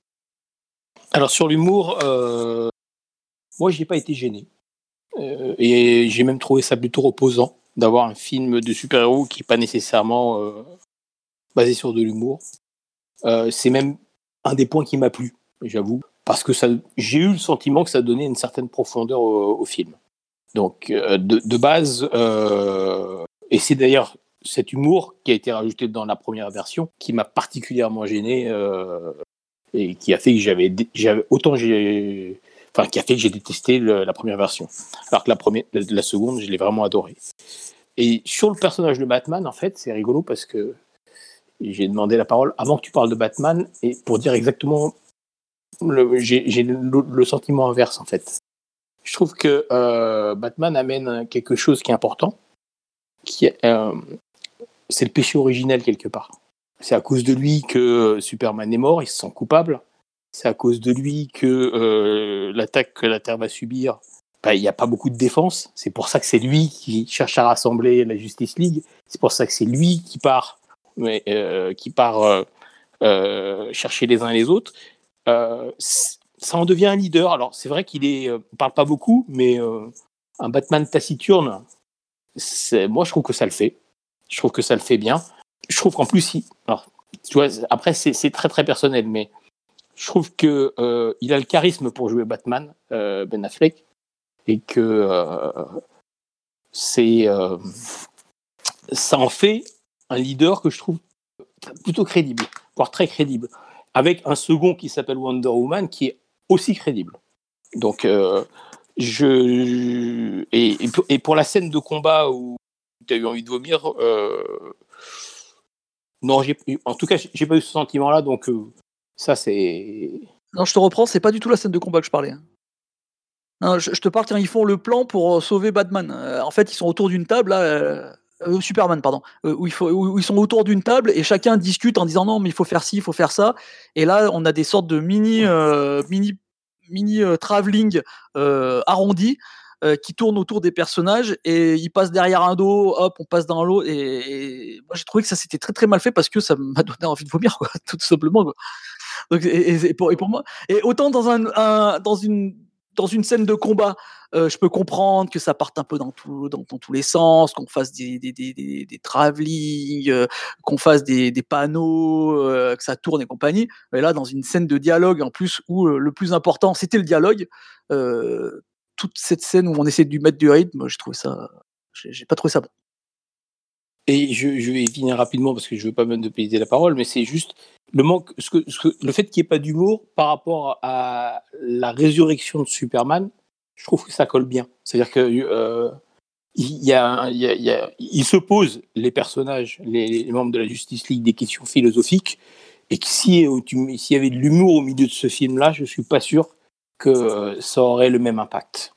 Alors sur l'humour, moi j'ai pas été gêné. Euh, et j'ai même trouvé ça plutôt reposant d'avoir un film de super-héros qui n'est pas nécessairement euh, basé sur de l'humour. Euh, c'est même un des points qui m'a plu, j'avoue, parce que ça, j'ai eu le sentiment que ça donnait une certaine profondeur au, film. Donc de, base, et c'est d'ailleurs cet humour qui a été rajouté dans la première version qui m'a particulièrement gêné et qui a fait que j'avais, j'avais autant j'ai enfin qui a fait que j'ai détesté la première version. Alors que la première, la, seconde, je l'ai vraiment adoré. Et sur le personnage de Batman, en fait, c'est rigolo parce que j'ai demandé la parole avant que tu parles de Batman et pour dire exactement, j'ai le, sentiment inverse en fait. Je trouve que euh, Batman amène quelque chose qui est important, qui euh, c'est le péché originel quelque part. C'est à cause de lui que Superman est mort, il se sent coupable c'est à cause de lui que euh, l'attaque que la Terre va subir, bah, il n'y a pas beaucoup de défense. C'est pour ça que c'est lui qui cherche à rassembler la Justice League. C'est pour ça que c'est lui qui part, euh, qui part euh, chercher les uns et les autres. Ça en devient un leader. Alors c'est vrai qu'il est, parle pas beaucoup, mais un Batman taciturne, moi je trouve que ça le fait. Je trouve que ça le fait bien. Je trouve qu'en plus, il, alors, après c'est très très personnel, mais je trouve que euh, il a le charisme pour jouer Batman, euh, Ben Affleck, et que euh, c'est ça en fait un leader que je trouve plutôt crédible, voire très crédible, avec un second qui s'appelle Wonder Woman qui est aussi crédible. Donc je et, pour- la scène de combat où tu as eu envie de vomir, non, en tout cas j'ai pas eu ce sentiment-là, donc ça c'est Non, je te reprends, c'est pas du tout la scène de combat que je parlais. hein. Je, te parle quand ils font le plan pour euh, sauver Batman. Euh, en fait, ils sont autour d'une table, là, euh, Superman, pardon, où, ils sont autour d'une table et chacun discute en disant non, mais il faut faire ci, il faut faire ça. Et là, on a des sortes de mini, mini, mini travelling arrondis qui tournent autour des personnages et ils passent derrière un dos, hop, on passe dans l'autre. Et, moi, j'ai trouvé que ça c'était très très mal fait parce que ça m'a (laughs) donné envie de vomir, quoi, (laughs) tout simplement. Et, pour, moi, et autant dans un, dans une dans une scène de combat, euh, je peux comprendre que ça parte un peu dans, tout, dans, tous les sens, qu'on fasse des, des, des, des, des travelling, euh, qu'on fasse des, panneaux, euh, que ça tourne et compagnie. Mais là, dans une scène de dialogue, en plus, où le plus important, c'était le dialogue, toute cette scène où on essaie de lui mettre du rythme, j'ai trouvé ça, j'ai pas trouvé ça bon. Et je, vais finir rapidement parce que je veux pas monopoliser la parole, mais c'est juste le manque, ce que, ce que- le fait qu'il n'y ait pas d'humour par rapport à la résurrection de Superman, je trouve que ça colle bien. C'est-à-dire que il se posent les personnages, les, membres de la Justice League, des questions philosophiques, et si tu- s'il y avait de l'humour au milieu de ce film-là, je suis pas sûr que euh, ça aurait le même impact.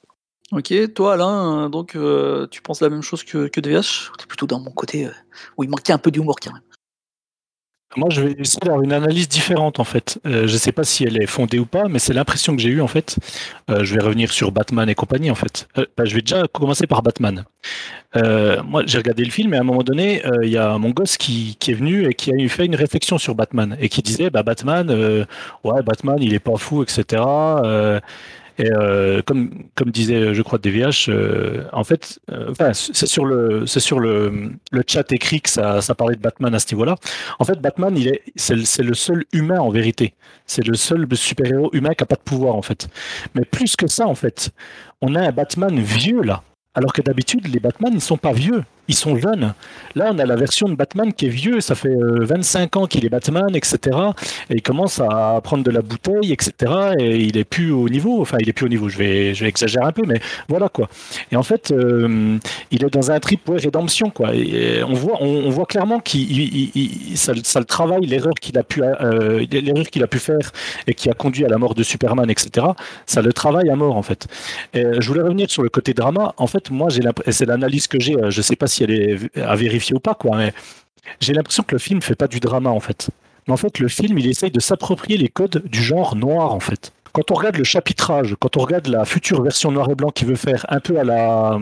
Ok, toi Alain, euh, donc euh, tu penses la même chose que, que DVH T'es plutôt dans mon côté euh, où il manquait un peu d'humour quand même. Moi, je vais essayer d'avoir une analyse différente en fait. Euh, je ne sais pas si elle est fondée ou pas, mais c'est l'impression que j'ai eue en fait. Euh, je vais revenir sur Batman et compagnie en fait. Euh, bah, je vais déjà commencer par Batman. Euh, moi, j'ai regardé le film et à un moment donné, euh, il y a mon gosse qui, qui est venu et qui a eu fait une réflexion sur Batman et qui disait, bah Batman, euh, ouais, Batman, il est pas fou, etc. Et euh, comme, disait, je crois, DVH, euh, en fait, euh, c'est sur le, c'est sur le, le chat écrit que ça, ça parlait de Batman à ce niveau-là. En fait, Batman, il est, c'est, le- c'est le seul humain en vérité. C'est le seul super-héros humain qui n'a pas de pouvoir en fait. Mais plus que ça, en fait, on a un Batman vieux là. Alors que d'habitude, les Batman, ils sont pas vieux. Ils sont jeunes. Là, on a la version de Batman qui est vieux, ça fait 25 ans qu'il est Batman, etc. Et il commence à prendre de la bouteille, etc. Et il est plus au niveau, enfin, il est plus au niveau, je vais, exagérer un peu, mais voilà quoi. Et en fait, il est dans un trip ouais, rédemption, quoi. Et on, voit, on, voit clairement qu'il ça, le travaille, l'erreur qu'il a, pu, l'erreur a pu faire et qui a conduit à la mort de Superman, etc. Ça le travaille à mort, en fait. Je voulais revenir sur le côté drama. En fait, moi, c'est l'analyse que j'ai, je sais pas si elle est à vérifier ou pas, quoi, mais j'ai l'impression que le film fait pas du drama, en fait. Mais en fait, le film, il essaye de s'approprier les codes du genre noir, en fait quand on regarde le chapitrage, quand on regarde la future version noir et blanc qu'il veut faire un peu à la,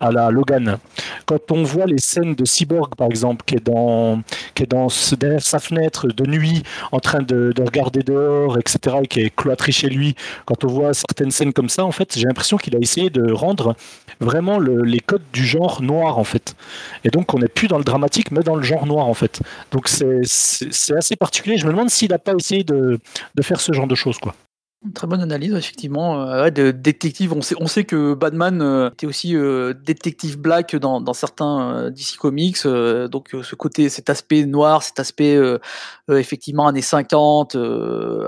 à la Logan, quand on voit les scènes de Cyborg par exemple, qui est dans, qui est dans derrière sa fenêtre de nuit, en train de, de regarder dehors, etc., et qui est cloîtré chez lui, quand on voit certaines scènes comme ça, en fait, j'ai l'impression qu'il a essayé de rendre vraiment le, les codes du genre noir, en fait. Et donc, on n'est plus dans le dramatique, mais dans le genre noir, en fait. Donc, c'est assez particulier. Je me demande s'il n'a pas essayé de, de faire ce genre de choses, quoi. Très bonne analyse, effectivement. Euh, de détective, on sait, on sait que Batman euh, était aussi euh, détective black dans, dans certains DC Comics. donc ce côté, cet aspect noir, cet aspect effectivement années 50,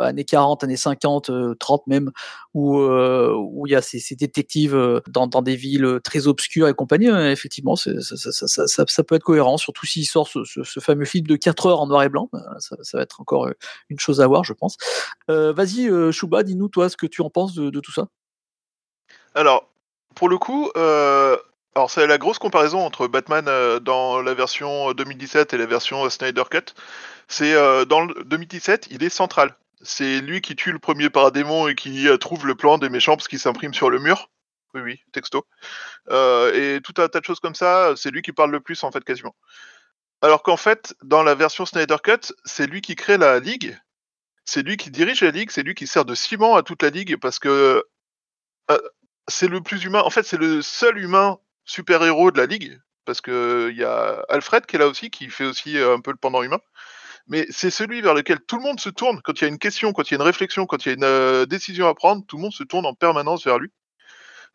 années 40, années 50, 30 même, où où il y a ces, détectives dans, dans, des villes très obscures et compagnie. effectivement, ça, peut être cohérent, surtout s'il sort ce, fameux film de 4 heures en noir et blanc. Ça, va être encore une chose à voir, je pense. Vas-y, Chouba dis-nous, toi, ce que tu en penses de, tout ça. Alors, pour le coup, euh, alors c'est la grosse comparaison entre Batman euh, dans la version 2017 et la version Snyder Cut. C'est euh, dans le 2017, il est central. C'est lui qui tue le premier paradémon et qui trouve le plan des méchants parce qu'il s'imprime sur le mur. Oui, oui, texto. et tout un tas de choses comme ça, c'est lui qui parle le plus en fait quasiment. Alors qu'en fait, dans la version Snyder Cut, c'est lui qui crée la ligue c'est lui qui dirige la ligue, c'est lui qui sert de ciment à toute la ligue parce que euh, c'est le plus humain. En fait, c'est le seul humain super-héros de la ligue parce que il y a Alfred qui est là aussi, qui fait aussi euh, un peu le pendant humain. Mais c'est celui vers lequel tout le monde se tourne quand il y a une question, quand il y a une réflexion, quand il y a une euh, décision à prendre, tout le monde se tourne en permanence vers lui.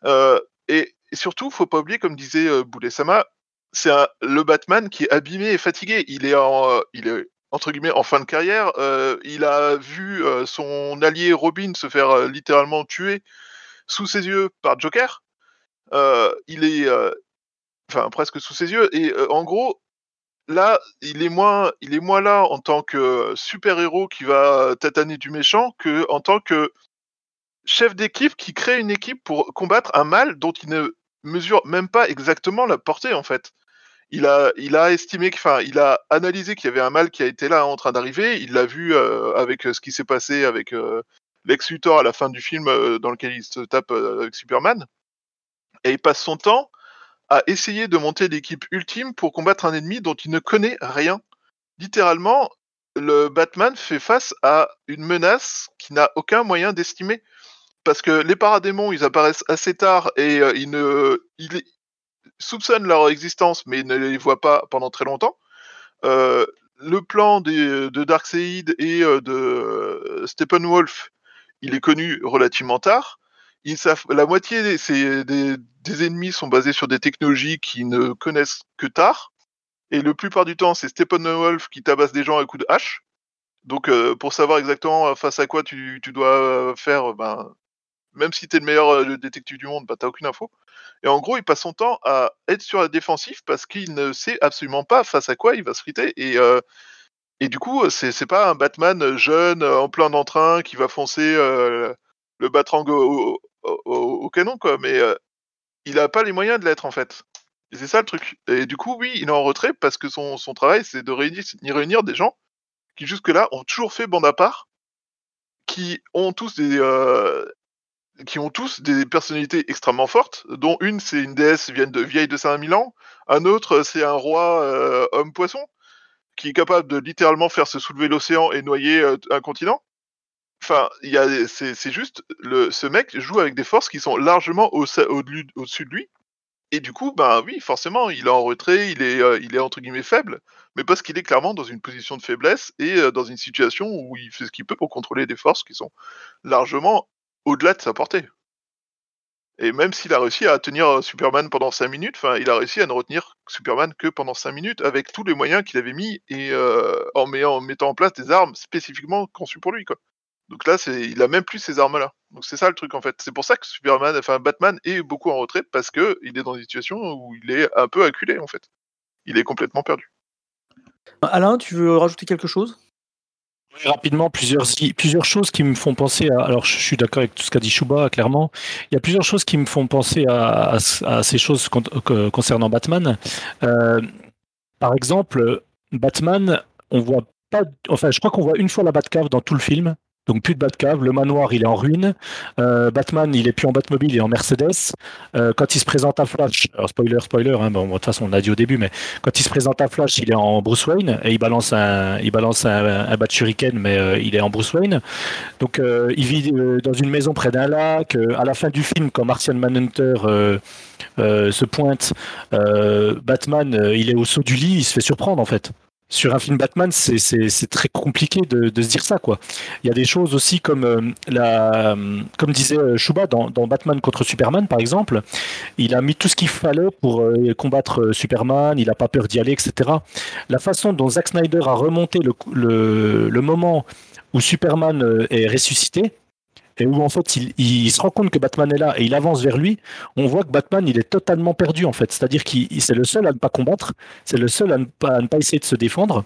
et, et, surtout, faut pas oublier, comme disait Boulet Sama, c'est le Batman qui est abîmé et fatigué. Il est est entre guillemets en fin de carrière. Euh, il a vu euh, son allié Robin se faire euh, littéralement tuer sous ses yeux par Joker. il est, enfin presque sous ses yeux. Et en gros, là, il est moins, il est moins là en tant que super héros qui va tataner du méchant que en tant que chef d'équipe qui crée une équipe pour combattre un mal dont il ne mesure même pas exactement la portée en fait il a, il a estimé, enfin, il a analysé qu'il y avait un mal qui a été là en train d'arriver. Il l'a vu euh, avec euh, ce qui s'est passé avec euh, Lex Luthor à la fin du film dans lequel il se tape avec Superman. Et il passe son temps à essayer de monter l'équipe ultime pour combattre un ennemi dont il ne connaît rien. Littéralement, le Batman fait face à une menace qui n'a aucun moyen d'estimer. Parce que les paradémons, ils apparaissent assez tard et il ne, il, soupçonnent leur existence mais ne les voient pas pendant très longtemps. Euh, le plan de Darkseid et euh, de euh, Steppenwolf, il est connu relativement tard. La moitié des, ennemis sont basés sur des technologies qui ne connaissent que tard. Et le plupart du temps, c'est Steppenwolf qui tabasse des gens à coups de hache. Donc, pour savoir exactement face à quoi tu, dois faire, ben, même si tu es le meilleur détective du monde, bah, tu aucune info. Et en gros, il passe son temps à être sur la défensive parce qu'il ne sait absolument pas face à quoi il va se friter. Et, du coup, c'est, c'est pas un Batman jeune, en plein d'entrain, qui va foncer le Batrang au, au, canon, quoi. Mais il n'a pas les moyens de l'être, en fait. C'est ça le truc. Et du coup, oui, il est en retrait parce que son, travail, c'est de réunir, réunir des gens qui, jusque-là, ont toujours fait bande à part, qui ont tous des, qui ont tous des personnalités extrêmement fortes, dont une c'est une déesse vieille de, vieille de 5000 ans, un autre c'est un roi homme-poisson, qui est capable de littéralement faire se soulever l'océan et noyer un continent. Enfin, c'est juste, le, ce mec joue avec des forces qui sont largement au-dessus au, de lui. Et du coup, ben oui, forcément, il est en retrait, il est, euh, il est entre guillemets faible, mais parce qu'il est clairement dans une position de faiblesse et dans une situation où il fait ce qu'il peut pour contrôler des forces qui sont largement au-delà de sa portée. Et même s'il a réussi à tenir euh, Superman pendant 5 minutes, enfin, il a réussi à ne retenir Superman que pendant 5 minutes avec tous les moyens qu'il avait mis et euh, en, mettant, en mettant en place des armes spécifiquement conçues pour lui, quoi. Donc là, c'est, il a même plus ces armes-là. Donc c'est ça le truc en fait. C'est pour ça que Superman, enfin Batman est beaucoup en retrait parce que il est dans une situation où il est un peu acculé en fait. Il est complètement perdu. Alain, tu veux rajouter quelque chose? Oui, rapidement, plusieurs, plusieurs choses qui me font penser à. Alors, je suis d'accord avec tout ce qu'a dit Shuba, clairement. Il y a plusieurs choses qui me font penser à, à- à ces choses con- que- concernant Batman. Euh, par exemple, Batman, on voit pas. Enfin, je crois qu'on voit une fois la Batcave dans tout le film. Donc plus de Batcave, le manoir il est en ruine, Euh, Batman il est plus en Batmobile, il est en Mercedes. Euh, quand il se présente à Flash, alors spoiler, spoiler, hein, de toute façon on l'a dit au début, mais quand il se présente à Flash, il est en Bruce Wayne et il balance un, il balance un, mais euh, il est en Bruce Wayne. Donc il vit dans une maison près d'un lac. À la fin du film, quand Martian Manhunter se pointe, Batman, il est au saut du lit, il se fait surprendre en fait. Sur un film Batman, c'est- très compliqué de, se dire ça, quoi. Il y a des choses aussi comme euh, la, comme disait euh, Shuba dans, Batman contre Superman, par exemple, il a mis tout ce qu'il fallait pour euh, combattre euh, Superman, il n'a pas peur d'y aller, etc. La façon dont Zack Snyder a remonté le, moment où Superman euh, est ressuscité, et où en fait il, se rend compte que Batman est là et il avance vers lui, on voit que Batman il est totalement perdu en fait. C'est-à-dire qu'il c'est le seul à ne pas combattre, c'est le seul à ne pas, ne essayer de se défendre.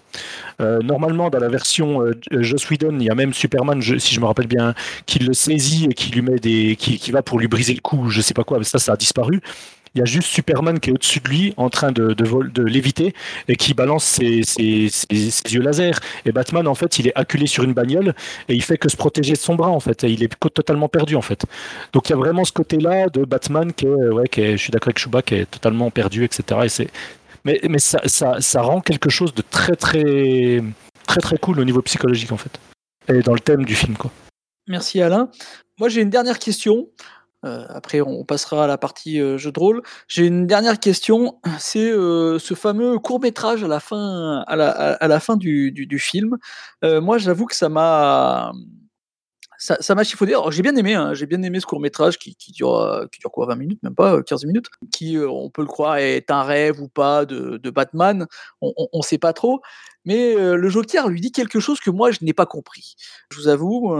Euh, normalement dans la version euh, Joss Whedon, il y a même Superman, si je me rappelle bien, qui le saisit et qui lui met des, qui, va pour lui briser le cou, je sais pas quoi, mais ça ça a disparu. Il y a juste Superman qui est au-dessus de lui, en train de, de, léviter, et qui balance ses, yeux laser. Et Batman, en fait, il est acculé sur une bagnole, et il fait que se protéger de son bras, en fait. Et il est totalement perdu, en fait. Donc il y a vraiment ce côté-là de Batman qui est, ouais, qui est- je suis d'accord avec Shuba, qui est totalement perdu, etc. Et c'est, mais, ça, ça rend quelque chose de très, très, très, très cool au niveau psychologique, en fait. Et dans le thème du film, quoi. Merci Alain. Moi j'ai une dernière question. Euh, après on passera à la partie euh, jeu de rôle. J'ai une dernière question. C'est euh, ce fameux court métrage à la fin, à la, fin du, film. Moi j'avoue que ça m'a ça m'a chiffonné. J'ai bien aimé, hein, j'ai bien aimé ce court métrage qui, dure qui dure quoi 20 minutes, même pas euh, 15 minutes, qui on peut le croire est un rêve ou pas de, de Batman. On, on sait pas trop. Mais le Joker lui dit quelque chose que moi je n'ai pas compris. Je vous avoue.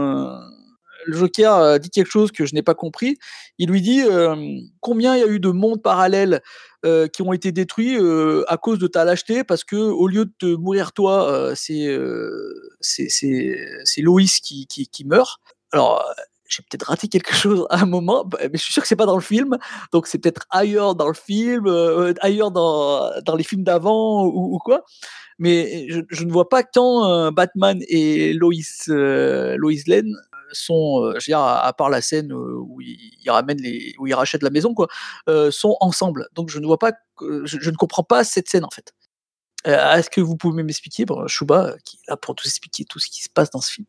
Le Joker euh, dit quelque chose que je n'ai pas compris. Il lui dit euh, combien il y a eu de mondes parallèles euh, qui ont été détruits à cause de ta lâcheté, parce que au lieu de te mourir toi, c'est c'est c'est Loïs qui, qui, qui meurt. Alors j'ai peut-être raté quelque chose à un moment, bah, mais je suis sûr que c'est pas dans le film, donc c'est peut-être ailleurs dans le film, ailleurs dans, dans les films d'avant ou, quoi. Mais je, je ne vois pas euh, Batman et Lois Lois Lane sont, euh, je veux dire, à, part la scène euh, où ils, les, où ils rachètent la maison, quoi, euh, sont ensemble. Donc je ne vois pas, je, ne comprends pas cette scène en fait. Est-ce que vous pouvez m'expliquer, bon, euh, qui est là pour tout expliquer tout ce qui se passe dans ce film.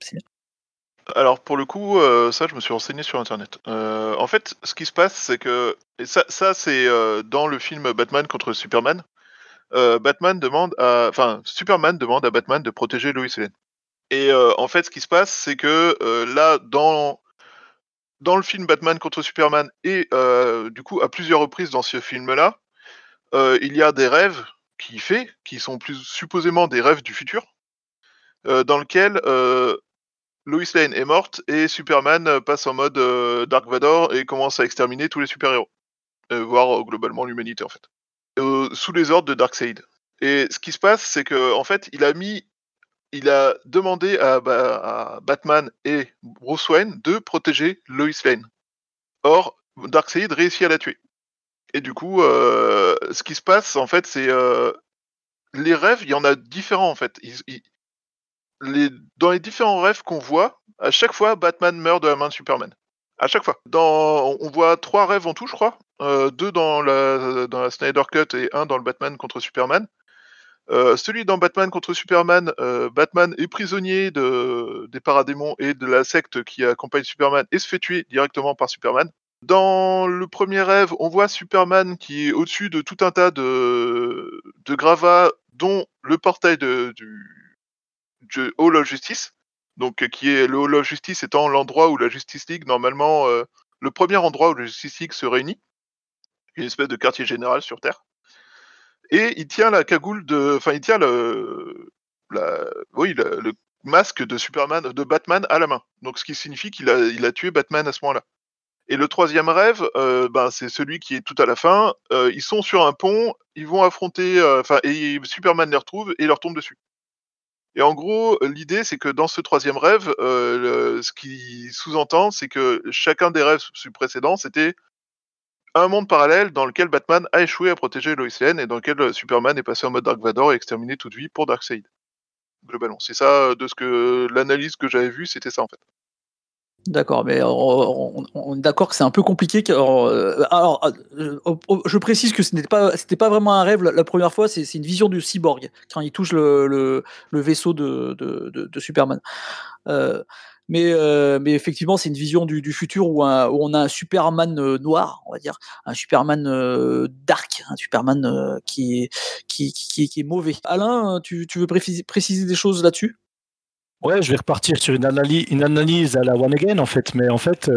Alors pour le coup, ça je me suis renseigné sur internet. En fait, ce qui se passe, c'est que et ça, c'est dans le film Batman contre Superman. Batman demande enfin Superman demande à Batman de protéger Lois Lane. Et euh, en fait, ce qui se passe, c'est que euh, là, dans dans le film Batman contre Superman et euh, du coup à plusieurs reprises dans ce film-là, il y a des rêves qu'il fait, qui sont plus supposément des rêves du futur, dans lequel Lois Lane est morte et Superman passe en mode Dark Vador et commence à exterminer tous les super-héros, voire globalement l'humanité en fait, sous les ordres de Darkseid. Et ce qui se passe, c'est que en fait, il a mis, il a demandé à, Ba- à Batman et Bruce Wayne de protéger Lois Lane. Or, Darkseid réussit à la tuer. Et du coup, euh, ce qui se passe, en fait, c'est euh, les rêves, il y en a différents en fait. Dans les différents rêves qu'on voit, à chaque fois, Batman meurt de la main de Superman. À chaque fois. On voit trois rêves en tout, je crois. Euh, deux dans la, dans la Snyder Cut et un dans le Batman contre Superman. Euh, celui dans Batman contre Superman, euh, Batman est prisonnier de, des paradémons et de la secte qui accompagne Superman et se fait tuer directement par Superman. Dans le premier rêve, on voit Superman qui est au-dessus de tout un tas de, gravats, dont le portail de, du, du Hall of Justice. Donc, euh, qui est le Hall of Justice étant l'endroit où la Justice League normalement le premier endroit où le Justice League se réunit, une espèce de quartier général sur Terre. Et il tient la cagoule de, enfin il tient le, oui, le, masque de Superman, de Batman à la main. Donc ce qui signifie qu'il a, il a tué Batman à ce moment-là. Et le troisième rêve, euh, ben, c'est celui qui est tout à la fin. Euh, ils sont sur un pont, ils vont affronter, euh, enfin, et Superman les retrouve et leur tombe dessus. Et en gros, l'idée, c'est que dans ce troisième rêve, ce qui sous-entend, c'est que chacun des rêves précédents, c'était un monde parallèle dans lequel Batman a échoué à protéger Lois Lane et dans lequel euh, Superman est passé en mode Dark Vador et exterminé toute vie pour Darkseid. Globalement, c'est ça euh, de ce que l'analyse que j'avais vue, c'était ça en fait. D'accord, mais on, est d'accord que c'est un peu compliqué. Alors, euh, je précise que ce n'était pas, vraiment un rêve la, première fois, c'est une vision du cyborg quand il touche le, vaisseau de, Superman. Mais, euh, mais effectivement, c'est une vision du, futur où, on a un Superman euh, noir, on va dire, un Superman euh, dark, un Superman qui, est, mauvais. Alain, tu, veux préciser, des choses là-dessus? Ouais, je vais repartir sur une analyse, à la One Again, en fait. Mais en fait,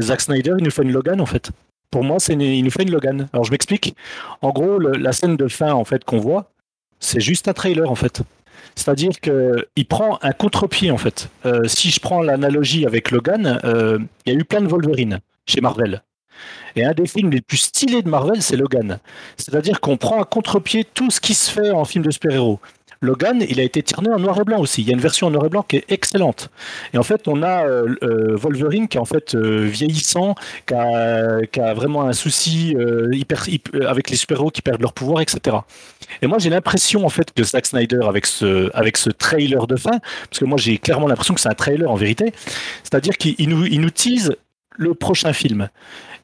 Zack Snyder, il nous fait une Logan, en fait. Pour moi, c'est il nous fait une Logan. Alors, je m'explique. En gros, la scène de fin, qu'on voit, c'est juste un trailer, en fait. C'est-à-dire qu'il prend un contre-pied, en fait. Euh, si je prends l'analogie avec Logan, euh, il y a eu plein de Wolverine chez Marvel. Et un des films les plus stylés de Marvel, c'est Logan. C'est-à-dire qu'on prend à contre-pied tout ce qui se fait en film de super-héros. Logan, il a été tourné en noir et blanc aussi. Il y a une version en noir et blanc qui est excellente. Et en fait, on a euh, euh, Wolverine qui est en fait euh, vieillissant, qui a, vraiment un souci hyper, avec les super-héros qui perdent leur pouvoir, etc. Et moi, j'ai l'impression en fait que Zack Snyder, avec ce, avec ce trailer de fin, parce que moi j'ai clairement l'impression que c'est un trailer en vérité, c'est-à-dire qu'il il nous, il nous tease le prochain film.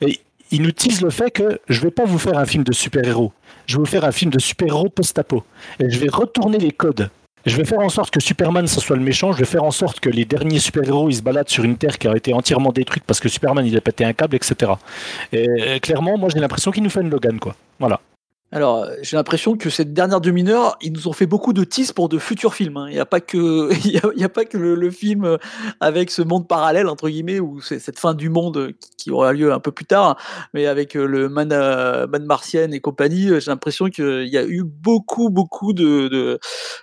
Et il nous tease le fait que je vais pas vous faire un film de super-héros, je vais vous faire un film de super-héros post-apo. Et je vais retourner les codes. Je vais faire en sorte que Superman, ce soit le méchant. Je vais faire en sorte que les derniers super-héros, ils se baladent sur une Terre qui a été entièrement détruite parce que Superman, il a pété un câble, etc. Et euh, clairement, moi, j'ai l'impression qu'il nous fait une Logan, quoi. Voilà. Alors, euh, j'ai l'impression que cette dernière demi-heure, ils nous ont fait beaucoup de teas pour de futurs films. hein. Il n'y a pas que, (laughs) il y a, pas que le, film euh, avec ce monde parallèle entre guillemets ou cette fin du monde euh, qui, aura lieu un peu plus tard, mais avec le Man, Man Martienne et compagnie, j'ai l'impression qu'il y a eu beaucoup, beaucoup de,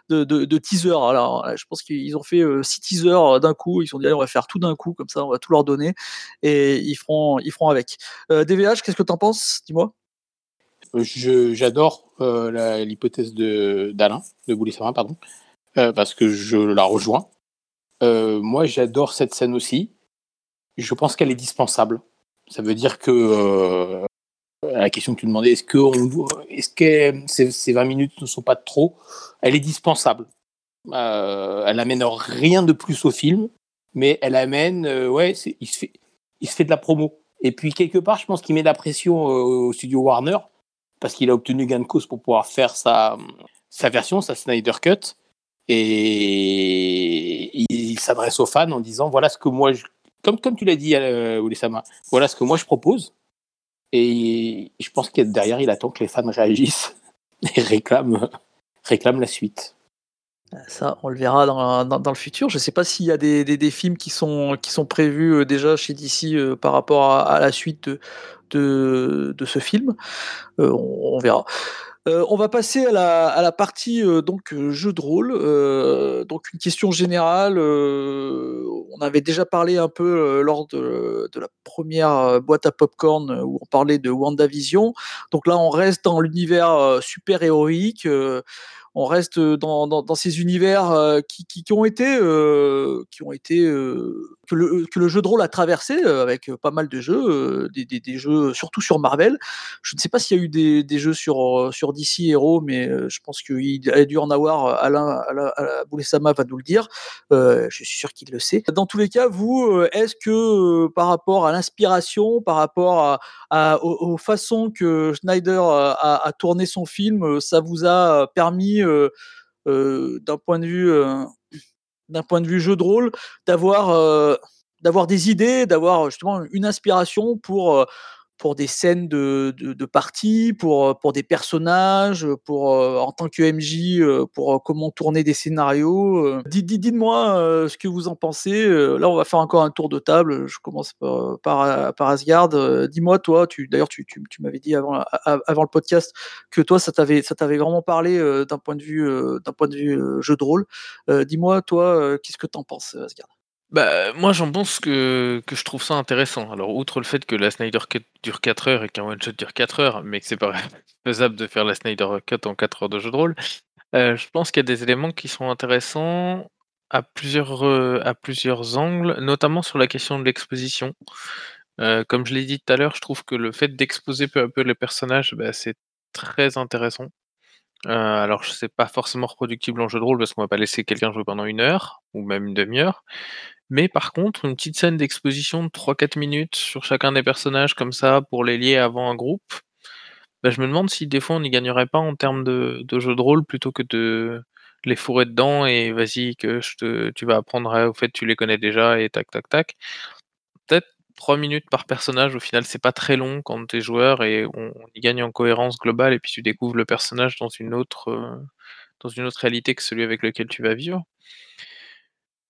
de, teasers. Alors, je pense qu'ils ont fait six teasers d'un coup. Ils se sont dit, allez, on va faire tout d'un coup, comme ça, on va tout leur donner et ils feront, ils feront avec. DVH, qu'est-ce que t'en penses? Dis-moi. Je- J'adore euh, l'hypothèse de d'Alain, de Boulissama, pardon, euh, parce que je la rejoins. Euh, moi, j'adore cette scène aussi. Je pense qu'elle est dispensable. Ça veut dire que euh, à la question que tu demandais, est-ce que, on, est-ce que ces, ces 20 minutes ne sont pas de trop Elle est dispensable. Euh, elle amène rien de plus au film, mais elle amène, euh, ouais, il se fait, il se fait de la promo. Et puis quelque part, je pense qu'il met de la pression euh, au studio Warner parce qu'il a obtenu gain de cause pour pouvoir faire sa, sa version, sa Snyder Cut. Et il s'adresse aux fans en disant voilà ce que moi, comme, comme tu l'as dit, euh, Oussama, voilà ce que moi je propose. Et je pense que derrière, il attend que les fans réagissent (laughs) et réclament, réclament la suite. Ça, on le verra dans, le futur. Je ne sais pas s'il y a des, films qui sont, prévus euh, déjà chez DC euh, par rapport à, la suite de, ce film. Euh, on, verra. On va passer à la, partie donc jeu de rôle. Donc une question générale. on avait déjà parlé un peu lors de, de la première boîte à popcorn où on parlait de WandaVision. Donc là, on reste dans l'univers super héroïque. Euh, on reste dans, dans, ces univers euh, qui, ont été, euh, qui ont été euh, que, le, le jeu de rôle a traversé euh, avec pas mal de jeux, euh, des, jeux surtout sur Marvel. Je ne sais pas s'il y a eu des, jeux sur, euh, sur DC Hero, mais euh, je pense qu'il a dû en avoir. euh, Alain, Alain, va nous le dire. Euh, je suis sûr qu'il le sait. Dans tous les cas, vous, euh, est-ce que euh, par rapport à l'inspiration, par rapport aux, façons que Schneider a, tourné son film, euh, ça vous a permis, euh, euh, d'un point de vue, euh, d'un point de vue jeu de rôle, d'avoir, euh, d'avoir des idées, d'avoir justement une inspiration pour pour des scènes de, de, de parties, pour, pour des personnages, pour en tant que MJ, pour comment tourner des scénarios. Dites, dites-moi ce que vous en pensez. Là, on va faire encore un tour de table. Je commence par, par, par Asgard. Dis-moi, toi, tu, d'ailleurs, tu, tu, tu m'avais dit avant, avant le podcast que toi, ça t'avait, ça t'avait vraiment parlé d'un point de vue, d'un point de vue jeu de rôle. dis-moi, toi, qu'est-ce que tu en penses, Asgard? Bah, moi, j'en pense que, que je trouve ça intéressant. Alors, outre le fait que la Snyder Cut dure 4 heures et qu'un one-shot dure 4 heures, mais que c'est pas (laughs) faisable de faire la Snyder Cut en 4 heures de jeu de rôle, euh, je pense qu'il y a des éléments qui sont intéressants à plusieurs, euh, à plusieurs angles, notamment sur la question de l'exposition. Euh, comme je l'ai dit tout à l'heure, je trouve que le fait d'exposer peu à peu les personnages, bah, c'est très intéressant. alors, c'est pas forcément reproductible en jeu de rôle parce qu'on va pas laisser quelqu'un jouer pendant une heure ou même une demi-heure. Mais par contre, une petite scène d'exposition de 3-4 minutes sur chacun des personnages comme ça pour les lier avant un groupe, bah, je me demande si des fois on n'y gagnerait pas en termes de, jeu de rôle plutôt que de les fourrer dedans et vas-y que tu vas apprendre au fait tu les connais déjà et tac tac tac. Peut-être 3 minutes par personnage, au final c'est pas très long quand tu es joueur et on, y gagne en cohérence globale et puis tu découvres le personnage dans une autre, euh, dans une autre réalité que celui avec lequel tu vas vivre.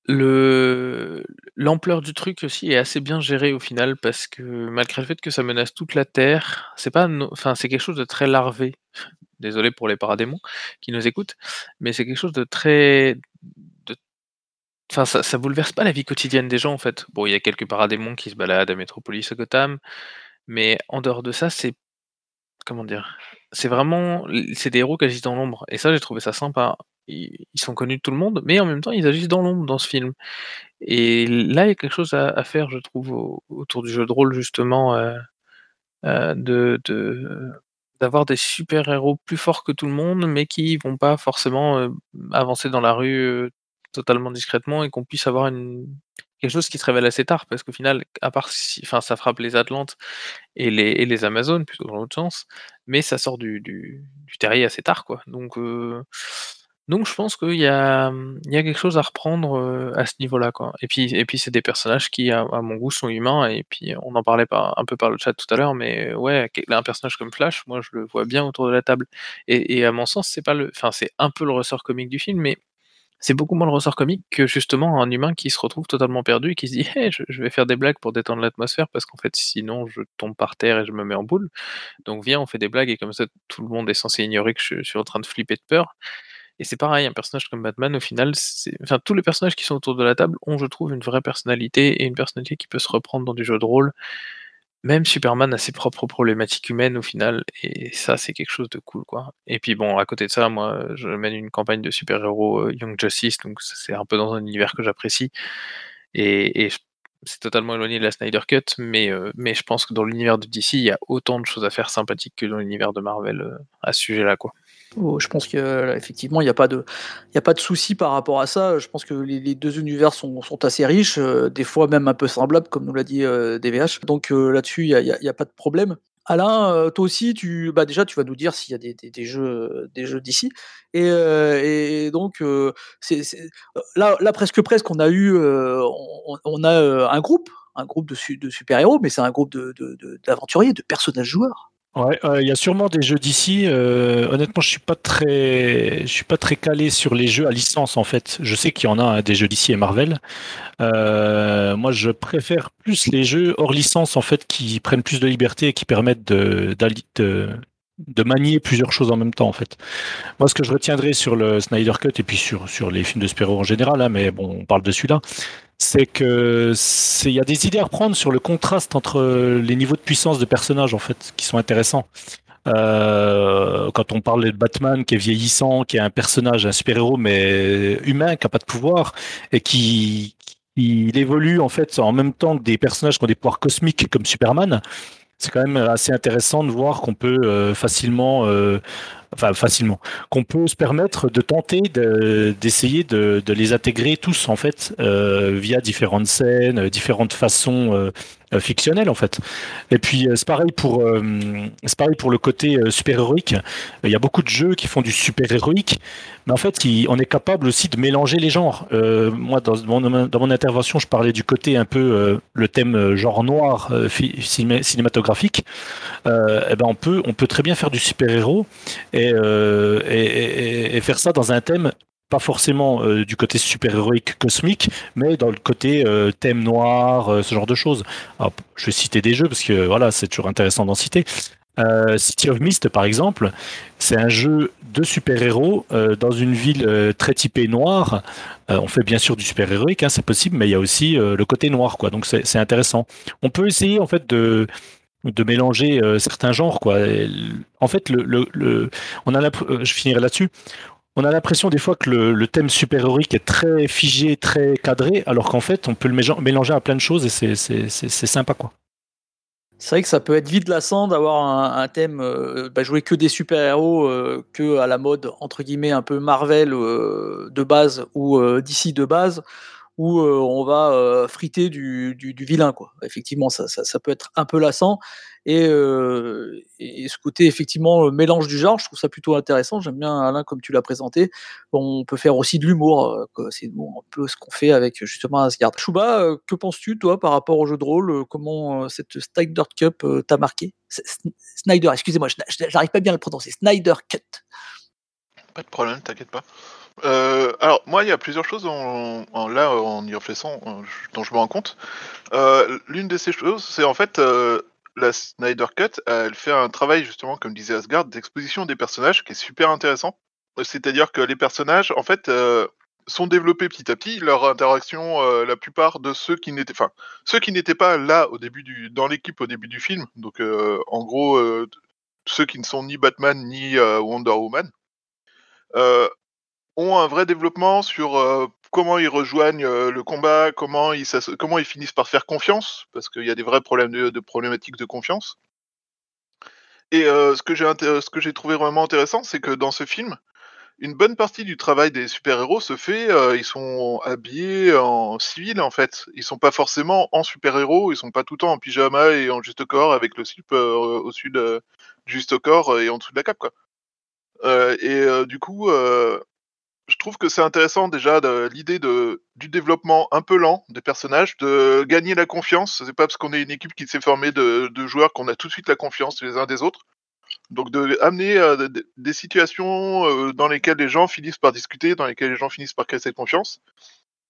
Le l'ampleur du truc aussi est assez bien gérée au final parce que malgré le fait que ça menace toute la Terre, c'est pas enfin, c'est quelque chose de très larvé. (laughs) Désolé pour les paradémons qui nous écoutent, mais c'est quelque chose de très enfin, ça bouleverse pas la vie quotidienne des gens, en fait. Bon, il y a quelques paradémons qui se baladent à Metropolis, à Gotham, mais en dehors de ça, c'est comment dire? C'est vraiment c'est des héros qui agissent dans l'ombre et ça, j'ai trouvé ça sympa ils sont connus de tout le monde, mais en même temps, ils agissent dans l'ombre dans ce film. Et là, il y a quelque chose à, faire, je trouve, autour du jeu de rôle, justement, euh, euh, de, d'avoir des super-héros plus forts que tout le monde, mais qui vont pas forcément euh, avancer dans la rue totalement discrètement et qu'on puisse avoir une, quelque chose qui se révèle assez tard, parce qu'au final, à part si, enfin, ça frappe les Atlantes et les, et les Amazones, plutôt dans l'autre sens, mais ça sort du, du, terrier assez tard, quoi. Donc, donc je pense qu'il y a, quelque chose à reprendre, à ce niveau-là, quoi. Et puis et puis c'est des personnages qui, à mon goût, sont humains et puis on en parlait par un peu par le chat tout à l'heure, mais ouais, un personnage comme Flash, moi je le vois bien autour de la table. Et à mon sens, c'est pas le enfin c'est un peu le ressort comique du film, mais c'est beaucoup moins le ressort comique que justement un humain qui se retrouve totalement perdu et qui se dit: «Hey, je je vais faire des blagues pour détendre l'atmosphère parce qu'en fait sinon je tombe par terre et je me mets en boule. Donc viens, on fait des blagues» et comme ça tout le monde est censé ignorer que je suis en train de flipper de peur. Et c'est pareil, un personnage comme Batman, au final, enfin, tous les personnages qui sont autour de la table ont, je trouve, une vraie personnalité et une personnalité qui peut se reprendre dans du jeu de rôle. Même Superman a ses propres problématiques humaines au final, et ça, c'est quelque chose de cool, quoi. Et puis bon, à côté de ça, moi, je mène une campagne de super-héros euh, Young Justice, donc c'est un peu dans un univers que j'apprécie. Et, c'est totalement éloigné de la Snyder Cut, mais, euh, je pense que dans l'univers de DC, il y a autant de choses à faire sympathiques que dans l'univers de Marvel euh, à ce sujet-là, quoi. Oh, je pense qu'effectivement, il n'y a pas de, souci par rapport à ça. Je pense que les, deux univers sont, assez riches, euh, des fois même un peu semblables, comme nous l'a dit euh, DVH. Donc euh, là-dessus, il n'y a, pas de problème. Alain, toi aussi, tu, bah déjà, tu vas nous dire s'il y a des, jeux, d'ici. Et, donc, là, presque presque, on a eu, un groupe, un groupe de, super-héros, mais c'est un groupe d'aventuriers, de personnages joueurs. Ouais, il y a sûrement des jeux d'ici. Euh, honnêtement, je suis pas très, je suis pas très calé sur les jeux à licence en fait. Je sais qu'il y en a hein, des jeux d'ici et Marvel. Euh, moi, je préfère plus les jeux hors licence en fait qui prennent plus de liberté et qui permettent de, de, de manier plusieurs choses en même temps en fait. Moi, ce que je retiendrai sur le Snyder Cut et puis sur sur les films de super en général, hein, mais bon, on parle de celui-là, c'est que il y a des idées à reprendre sur le contraste entre les niveaux de puissance de personnages en fait qui sont intéressants. Euh, quand on parle de Batman qui est vieillissant, qui est un personnage, un super-héros mais humain, qui a pas de pouvoir et qui, il évolue en fait en même temps que des personnages qui ont des pouvoirs cosmiques comme Superman. C'est quand même assez intéressant de voir qu'on peut euh, facilement euh, enfin facilement, qu'on peut se permettre de tenter d'essayer de, les intégrer tous en fait euh, via différentes scènes, différentes façons euh, fictionnel en fait. Et puis c'est pareil pour c'est pareil pour le côté super héroïque. Il y a beaucoup de jeux qui font du super héroïque, mais en fait on est capable aussi de mélanger les genres. moi dans mon, intervention je parlais du côté un peu le thème genre noir cinématographique. et ben on peut très bien faire du super héros et faire ça dans un thème pas forcément euh, du côté super-héroïque cosmique, mais dans le côté euh, thème noir, euh, ce genre de choses. je vais citer des jeux parce que voilà, c'est toujours intéressant d'en citer. City of Mist, par exemple, c'est un jeu de super-héros dans une ville très typée noire. on fait bien sûr du super-héroïque, hein, c'est possible, mais il y a aussi le côté noir, quoi. Donc c'est intéressant. On peut essayer en fait de de mélanger certains genres quoi. en fait, le, le, on a je finirai là-dessus on a l'impression des fois que le, thème super-héroïque est très figé, très cadré, alors qu'en fait, on peut le mélanger à plein de choses et c'est sympa, quoi. C'est vrai que ça peut être vite lassant d'avoir un, thème euh, bah, jouer que des super-héros, euh, que à la mode entre guillemets un peu Marvel euh, de base ou d'ici de base, où on va friter du, vilain. Quoi. Effectivement, ça, peut être un peu lassant. Et, ce côté, effectivement, mélange du genre, je trouve ça plutôt intéressant. J'aime bien, Alain, comme tu l'as présenté. On peut faire aussi de l'humour. C'est un peu ce qu'on fait avec justement Asgard. Chouba, que penses-tu, toi, par rapport au jeu de rôle Comment cette Snyder Cup t'a marqué? Snyder, excusez-moi, j'arrive pas bien à le prononcer. Snyder Cut. Pas de problème, t'inquiète pas. Euh, alors, moi, il y a plusieurs choses en, là, en y réfléchissant, dont je me rends compte. Euh, l'une de ces choses, c'est en fait euh, la Snyder Cut, elle fait un travail, justement, comme disait Asgard, d'exposition des personnages qui est super intéressant. C'est-à-dire que les personnages, en fait, sont développés petit à petit. Leur interaction, la plupart de ceux qui n'étaient, enfin, ceux qui n'étaient pas là au début du, dans l'équipe au début du film, donc en gros, ceux qui ne sont ni Batman ni Wonder Woman, ont un vrai développement sur euh, comment ils rejoignent euh, le combat, comment ils, finissent par faire confiance, parce qu'il y a des vrais problèmes de, problématiques de confiance. Et euh, ce que j'ai trouvé vraiment intéressant, c'est que dans ce film, une bonne partie du travail des super-héros se fait, ils sont habillés en civil en fait. Ils sont pas forcément en super-héros, ils sont pas tout le temps en pyjama et en juste corps avec le slip au-dessus de juste corps et en dessous de la cape quoi. et du coup, je trouve que c'est intéressant déjà l'idée du développement un peu lent des personnages, de gagner la confiance. C'est pas parce qu'on est une équipe qui s'est formée de, joueurs qu'on a tout de suite la confiance les uns des autres. Donc de amener euh, des situations euh, dans lesquelles les gens finissent par discuter, dans lesquelles les gens finissent par créer cette confiance.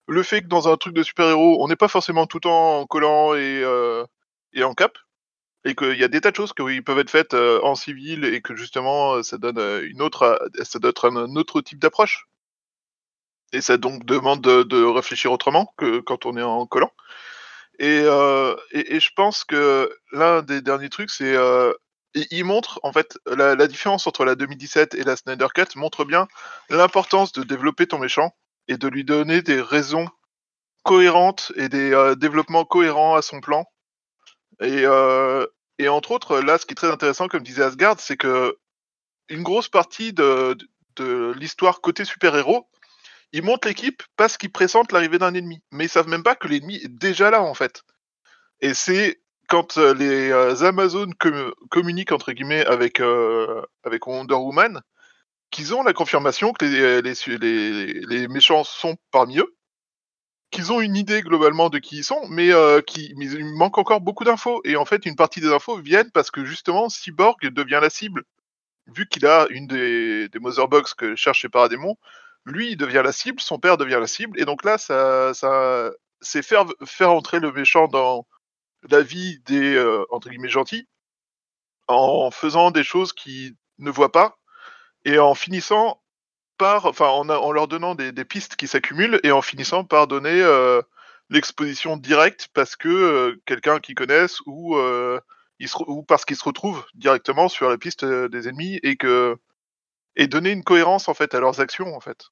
Le fait que dans un truc de super-héros, on n'est pas forcément tout le temps en collant et, euh, en cap, et qu'il y a des tas de choses qui peuvent être faites en civil et que justement ça donne un autre type d'approche. Et ça donc demande de, réfléchir autrement que quand on est en collant. Et, euh, et, je pense que l'un des derniers trucs, c'est euh, il montre en fait la, différence entre la 2017 et la Snyder Cut montre bien l'importance de développer ton méchant et de lui donner des raisons cohérentes et des euh, développements cohérents à son plan. Et, et entre autres, là, ce qui est très intéressant, comme disait Asgard, c'est que une grosse partie de, de l'histoire côté super-héros, ils montent l'équipe parce qu'ils pressentent l'arrivée d'un ennemi. Mais ils savent même pas que l'ennemi est déjà là, en fait. Et c'est quand euh, les euh, Amazones communiquent, entre guillemets, avec, euh, avec Wonder Woman, qu'ils ont la confirmation que les, les, les, méchants sont parmi eux, qu'ils ont une idée globalement de qui ils sont, mais, qui, mais il manque encore beaucoup d'infos. Et en fait, une partie des infos viennent parce que justement, Cyborg devient la cible. Vu qu'il a une des, des Motherbox que cherche Paradémon, lui, devient la cible, son père devient la cible, et donc là, ça, ça c'est faire, entrer le méchant dans la vie des euh, entre guillemets gentils, en faisant des choses qu'ils ne voient pas, et en finissant par, enfin, en, leur donnant des, pistes qui s'accumulent, et en finissant par donner euh, l'exposition directe parce que euh, quelqu'un qu'ils connaissent ou, ou parce qu'ils se retrouvent directement sur la piste des ennemis et que et donner une cohérence en fait à leurs actions en fait.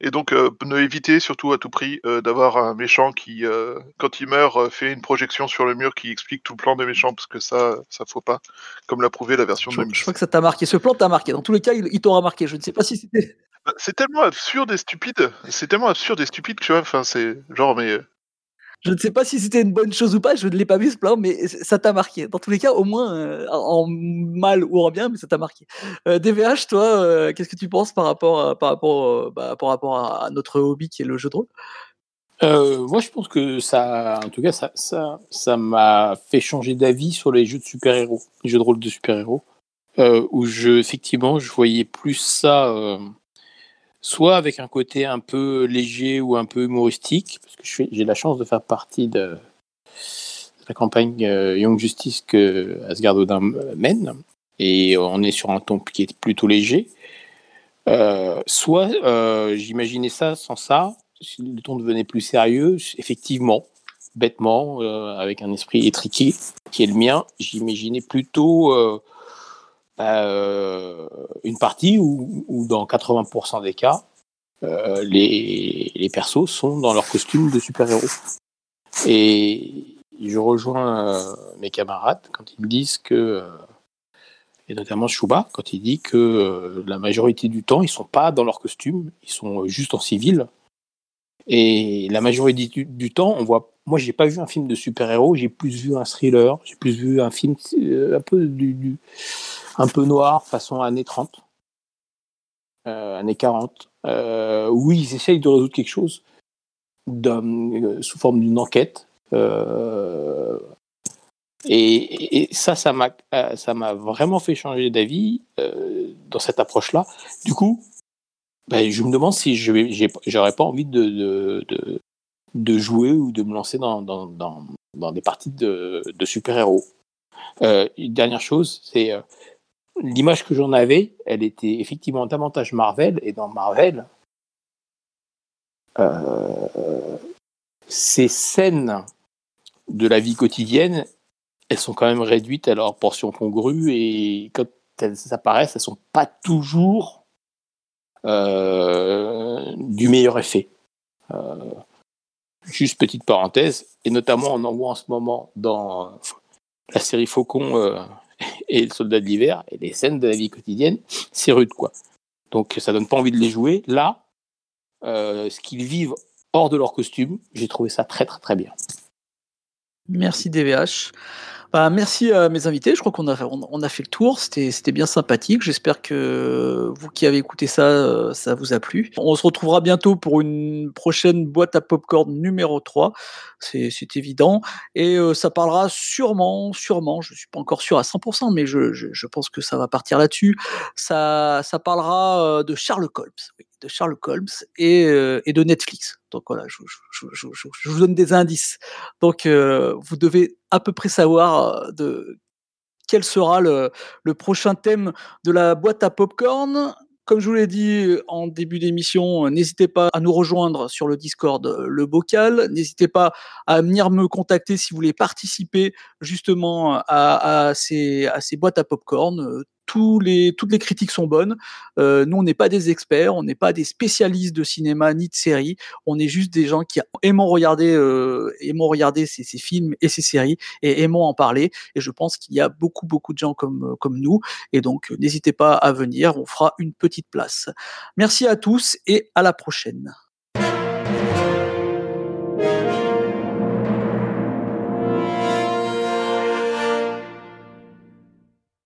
Et donc euh, ne éviter surtout à tout prix euh, d'avoir un méchant qui, euh, quand il meurt, fait une projection sur le mur qui explique tout le plan des méchants parce que ça, ça faut pas, comme l'a prouvé la version je, de. Je crois que ça t'a marqué. Ce plan t'a marqué. Dans tous les cas, il, t'aura marqué. Je ne sais pas si c'était. Bah, c'est tellement absurde et stupide. C'est tellement absurde et stupide que tu vois. Enfin, c'est genre mais Je ne sais pas si c'était une bonne chose ou pas, je ne l'ai pas vu ce plan, mais ça t'a marqué. Dans tous les cas, au moins, euh, en mal ou en bien, mais ça t'a marqué. DVH, euh, toi, euh, qu'est-ce que tu penses par rapport, à, par, rapport, bah, par rapport à notre hobby qui est le jeu de rôle? Moi, je pense que ça, en tout cas, ça, ça, ça m'a fait changer d'avis sur les jeux de super-héros, les jeux de rôle de super-héros, où je, effectivement, je voyais plus ça soit avec un côté un peu léger ou un peu humoristique, parce que j'ai la chance de faire partie de, la campagne euh, Young Justice que Asgard Odin mène, et on est sur un ton qui est plutôt léger. Euh, soit euh, j'imaginais ça sans ça, si le ton devenait plus sérieux, effectivement, bêtement, avec un esprit étriqué qui est le mien, j'imaginais plutôt euh, une partie où, dans 80% des cas, euh, les, persos sont dans leur costume de super-héros. Et je rejoins euh, mes camarades quand ils me disent que, et notamment Chouba, quand il dit que la majorité du temps, ils sont pas dans leur costume, ils sont juste en civil. Et la majorité du, temps, on voit. Moi, j'ai pas vu un film de super-héros, j'ai plus vu un thriller, j'ai plus vu un film un peu du un peu noir, façon années 30, euh, années 40, euh, où ils essayent de résoudre quelque chose euh, sous forme d'une enquête. Euh, et, ça, ça m'a, vraiment fait changer d'avis dans cette approche-là. Du coup, ben, je me demande si je j'aurais pas envie de, jouer ou de me lancer dans, des parties de super-héros. une dernière chose, c'est l'image que j'en avais, elle était effectivement davantage Marvel, et dans Marvel, euh, ces scènes de la vie quotidienne, elles sont quand même réduites à leur portion congrue, et quand elles apparaissent, elles sont pas toujours euh, du meilleur effet. Euh, juste petite parenthèse, et notamment on en voit en ce moment dans la série Faucon et le soldat de l'hiver et les scènes de la vie quotidienne, c'est rude quoi. Donc ça donne pas envie de les jouer. Là, euh, ce qu'ils vivent hors de leur costume, j'ai trouvé ça très très très bien. Merci DVH. Bah, merci à mes invités. Je crois qu'on a, fait le tour. C'était bien sympathique. J'espère que vous qui avez écouté ça, euh, ça vous a plu. On se retrouvera bientôt pour une prochaine boîte à popcorn numéro 3. C'est évident. Et euh, ça parlera sûrement, sûrement, je ne suis pas encore sûr à 100%, mais je, pense que ça va partir là-dessus. Ça, parlera euh, de Sherlock Holmes. De Sherlock Holmes et, et de Netflix. Donc voilà, je, vous donne des indices. Donc vous devez à peu près savoir de quel sera le, prochain thème de la boîte à popcorn. Comme je vous l'ai dit en début d'émission, n'hésitez pas à nous rejoindre sur le Discord Le Bocal. N'hésitez pas à venir me contacter si vous voulez participer justement à, ces, à ces boîtes à popcorn toutes les critiques sont bonnes. Euh, nous, on n'est pas des experts, on n'est pas des spécialistes de cinéma ni de séries. On est juste des gens qui aimons regarder, euh, aimons regarder ces, ces, films et ces séries et aimons en parler. Et je pense qu'il y a beaucoup, beaucoup de gens comme, comme nous. Et donc, n'hésitez pas à venir, on fera une petite place. Merci à tous et à la prochaine.